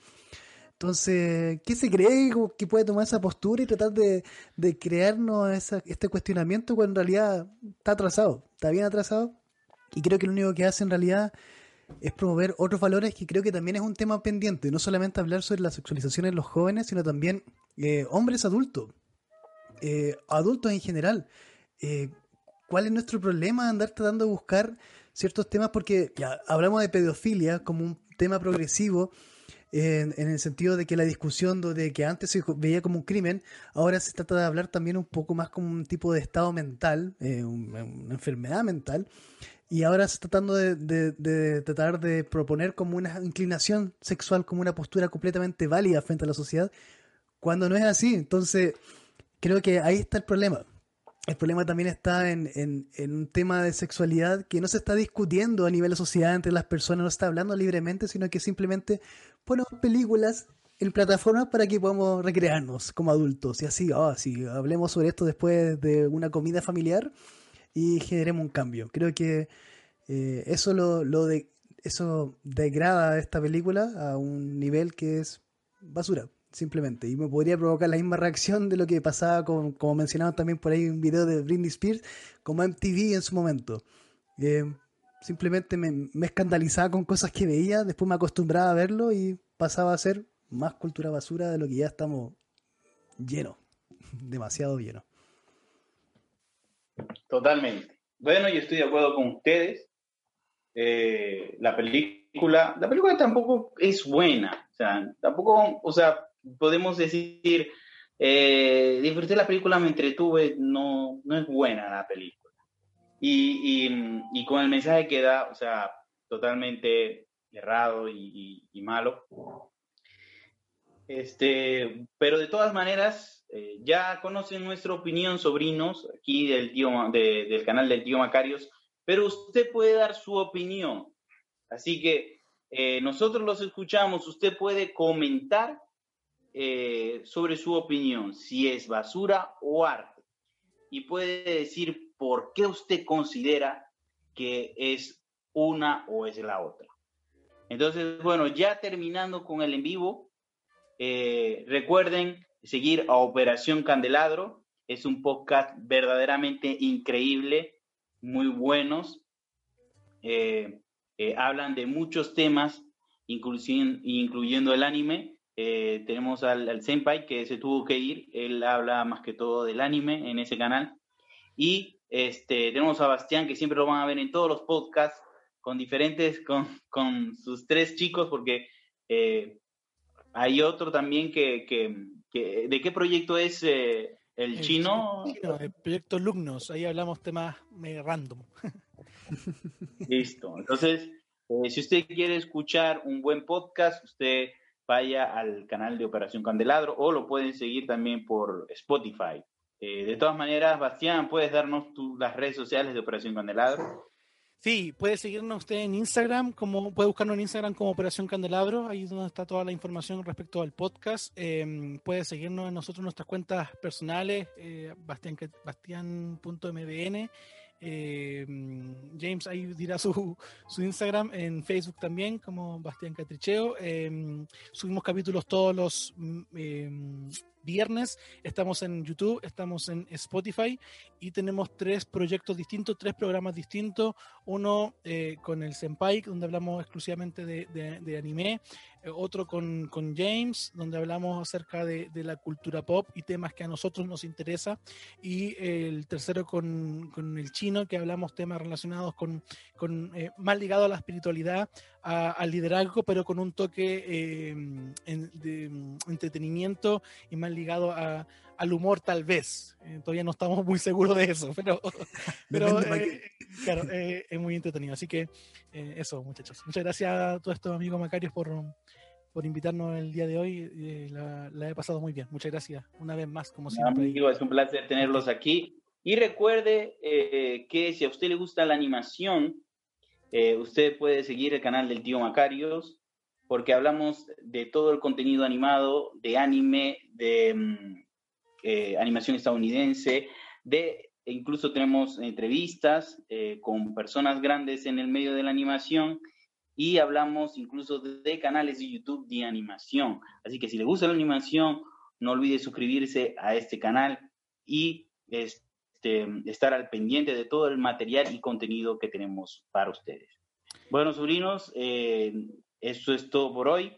Entonces, ¿qué se cree que puede tomar esa postura y tratar de, crearnos este cuestionamiento cuando en realidad está atrasado, está bien atrasado? Y creo que lo único que hace en realidad es promover otros valores que creo que también es un tema pendiente, no solamente hablar sobre la sexualización en los jóvenes, sino también eh, hombres adultos, eh, adultos en general. Eh, ¿Cuál es nuestro problema andar tratando de buscar ciertos temas? Porque ya hablamos de pedofilia como un tema progresivo en, el sentido de que la discusión de que antes se veía como un crimen, ahora se trata de hablar también un poco más como un tipo de estado mental, eh, una enfermedad mental, y ahora se está tratando de, tratar de proponer como una inclinación sexual, como una postura completamente válida frente a la sociedad, cuando no es así. Entonces, creo que ahí está el problema. El problema también está en, en, un tema de sexualidad que no se está discutiendo a nivel de sociedad entre las personas, no se está hablando libremente, sino que simplemente ponemos películas en plataformas para que podamos recrearnos como adultos y así, oh, hablemos sobre esto después de una comida familiar y generemos un cambio. Creo que eh, eso lo, lo de, eso degrada esta película a un nivel que es basura simplemente. Y me podría provocar la misma reacción de lo que pasaba con, como mencionaba también por ahí un video de Britney Spears, como MTV en su momento. Eh, simplemente me, escandalizaba con cosas que veía, después me acostumbraba a verlo y pasaba a ser más cultura basura de lo que ya estamos llenos, demasiado llenos. Totalmente. Bueno, yo estoy de acuerdo con ustedes. Eh, la película, la película tampoco es buena, o sea, tampoco, o sea, podemos decir, eh, disfruté la película, me entretuve, no, no es buena la película. Y, y, con el mensaje que da, o sea, totalmente errado y, malo. este, pero de todas maneras, eh, ya conocen nuestra opinión, sobrinos, aquí del, tío, del canal del tío Macarios, pero usted puede dar su opinión. Así que eh, nosotros los escuchamos, usted puede comentar eh, sobre su opinión, si es basura o arte, y puede decir por qué usted considera que es una o es la otra. Entonces, bueno, ya terminando con el en vivo, eh, recuerden seguir a Operación Candelabro. Es un podcast verdaderamente increíble, muy buenos. Eh, eh, hablan de muchos temas, incluyendo el anime. tenemos al, al, Senpai que se tuvo que ir. Él habla más que todo del anime en ese canal. Y este, tenemos a Bastián, que siempre lo van a ver en todos los podcasts, con diferentes, con, con sus tres chicos, porque hay otro también que, que, ¿de qué proyecto es eh, el, chino? el proyecto Lugnos, ahí hablamos temas random. Listo, entonces, eh, si usted quiere escuchar un buen podcast, usted vaya al canal de Operación Candelabro o lo pueden seguir también por Spotify. Eh, de todas maneras, Bastián, ¿puedes darnos las redes sociales de Operación Candelabro? Sí, puede seguirnos usted en Instagram, como puede buscarnos en Instagram como Operación Candelabro, ahí es donde está toda la información respecto al podcast. Em, puede seguirnos en nosotros nuestras cuentas personales, eh. Em, James ahí dirá su, su, Instagram en Facebook también, como Bastián Catricheo. Em, subimos capítulos todos los mm, viernes. Estamos en YouTube, estamos en Spotify y tenemos tres proyectos distintos, tres programas distintos. Uno eh, con el Senpai, donde hablamos exclusivamente de, anime. Eh, otro con, James, donde hablamos acerca de, la cultura pop y temas que a nosotros nos interesa. Y el tercero con, el chino, que hablamos temas relacionados con, eh, más ligado a la espiritualidad, al liderazgo, pero con un toque de entretenimiento y más ligado a, al humor tal vez. Eh, todavía no estamos muy seguros de eso, pero, pero eh, claro, eh, es muy entretenido. Así que eso, muchachos. Muchas gracias a todos estos amigos Macarios por, por invitarnos el día de hoy. La, he pasado muy bien. Muchas gracias una vez más, como siempre. Amigo, es un placer tenerlos aquí. Y recuerde que si a usted le gusta la animación, usted puede seguir el canal del tío Macarios porque hablamos de todo el contenido animado, de anime, de mm, eh, animación estadounidense, de e incluso tenemos entrevistas eh, con personas grandes en el medio de la animación y hablamos incluso de, canales de YouTube de animación. Así que si le gusta la animación, no olvide suscribirse a este canal y este, estar al pendiente de todo el material y contenido que tenemos para ustedes. Bueno, sobrinos, eh, eso es todo por hoy.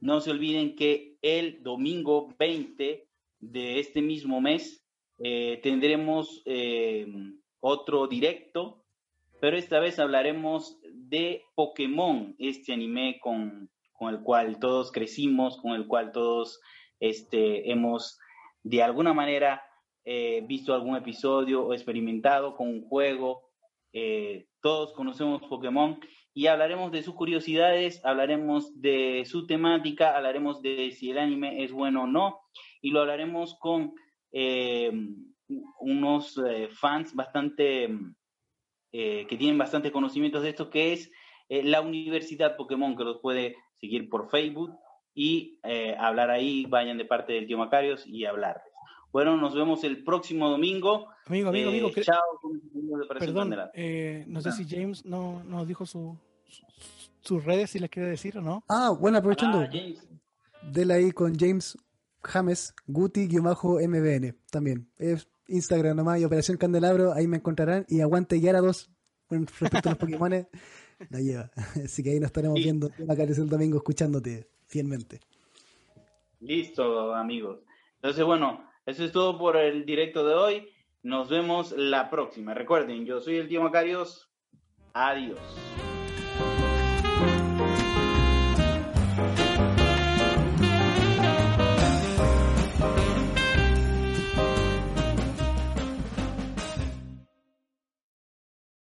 No se olviden que el domingo 20 de este mismo mes eh, tendremos eh, otro directo, pero esta vez hablaremos de Pokémon, este anime con, el cual todos crecimos, con el cual todos este, hemos de alguna manera eh, visto algún episodio o experimentado con un juego. todos conocemos Pokémon y hablaremos de sus curiosidades, hablaremos de su temática, hablaremos de si el anime es bueno o no, y lo hablaremos con eh, unos eh, fans bastante, eh, que tienen bastante conocimientos de esto, que es la Universidad Pokémon, que los puede seguir por Facebook y hablar ahí, vayan de parte del tío Macarios y hablarles. Bueno, nos vemos el próximo domingo. Amigo, amigo, amigo. Chao. Perdón, no sé ah. si James no nos dijo su, sus redes, si les quiere decir o no. Ah, bueno, aprovechando. Ah, Dele ahí con James James, Guti-MBN también. Es Instagram nomás y Operación Candelabro, ahí me encontrarán. Y aguante Yara 2 respecto a los Pokémon, la lleva. Así que ahí nos estaremos viendo acá el domingo escuchándote fielmente. Listo, amigos. Entonces, bueno, eso es todo por el directo de hoy. Nos vemos la próxima. Recuerden, yo soy el tío Macarios. Adiós.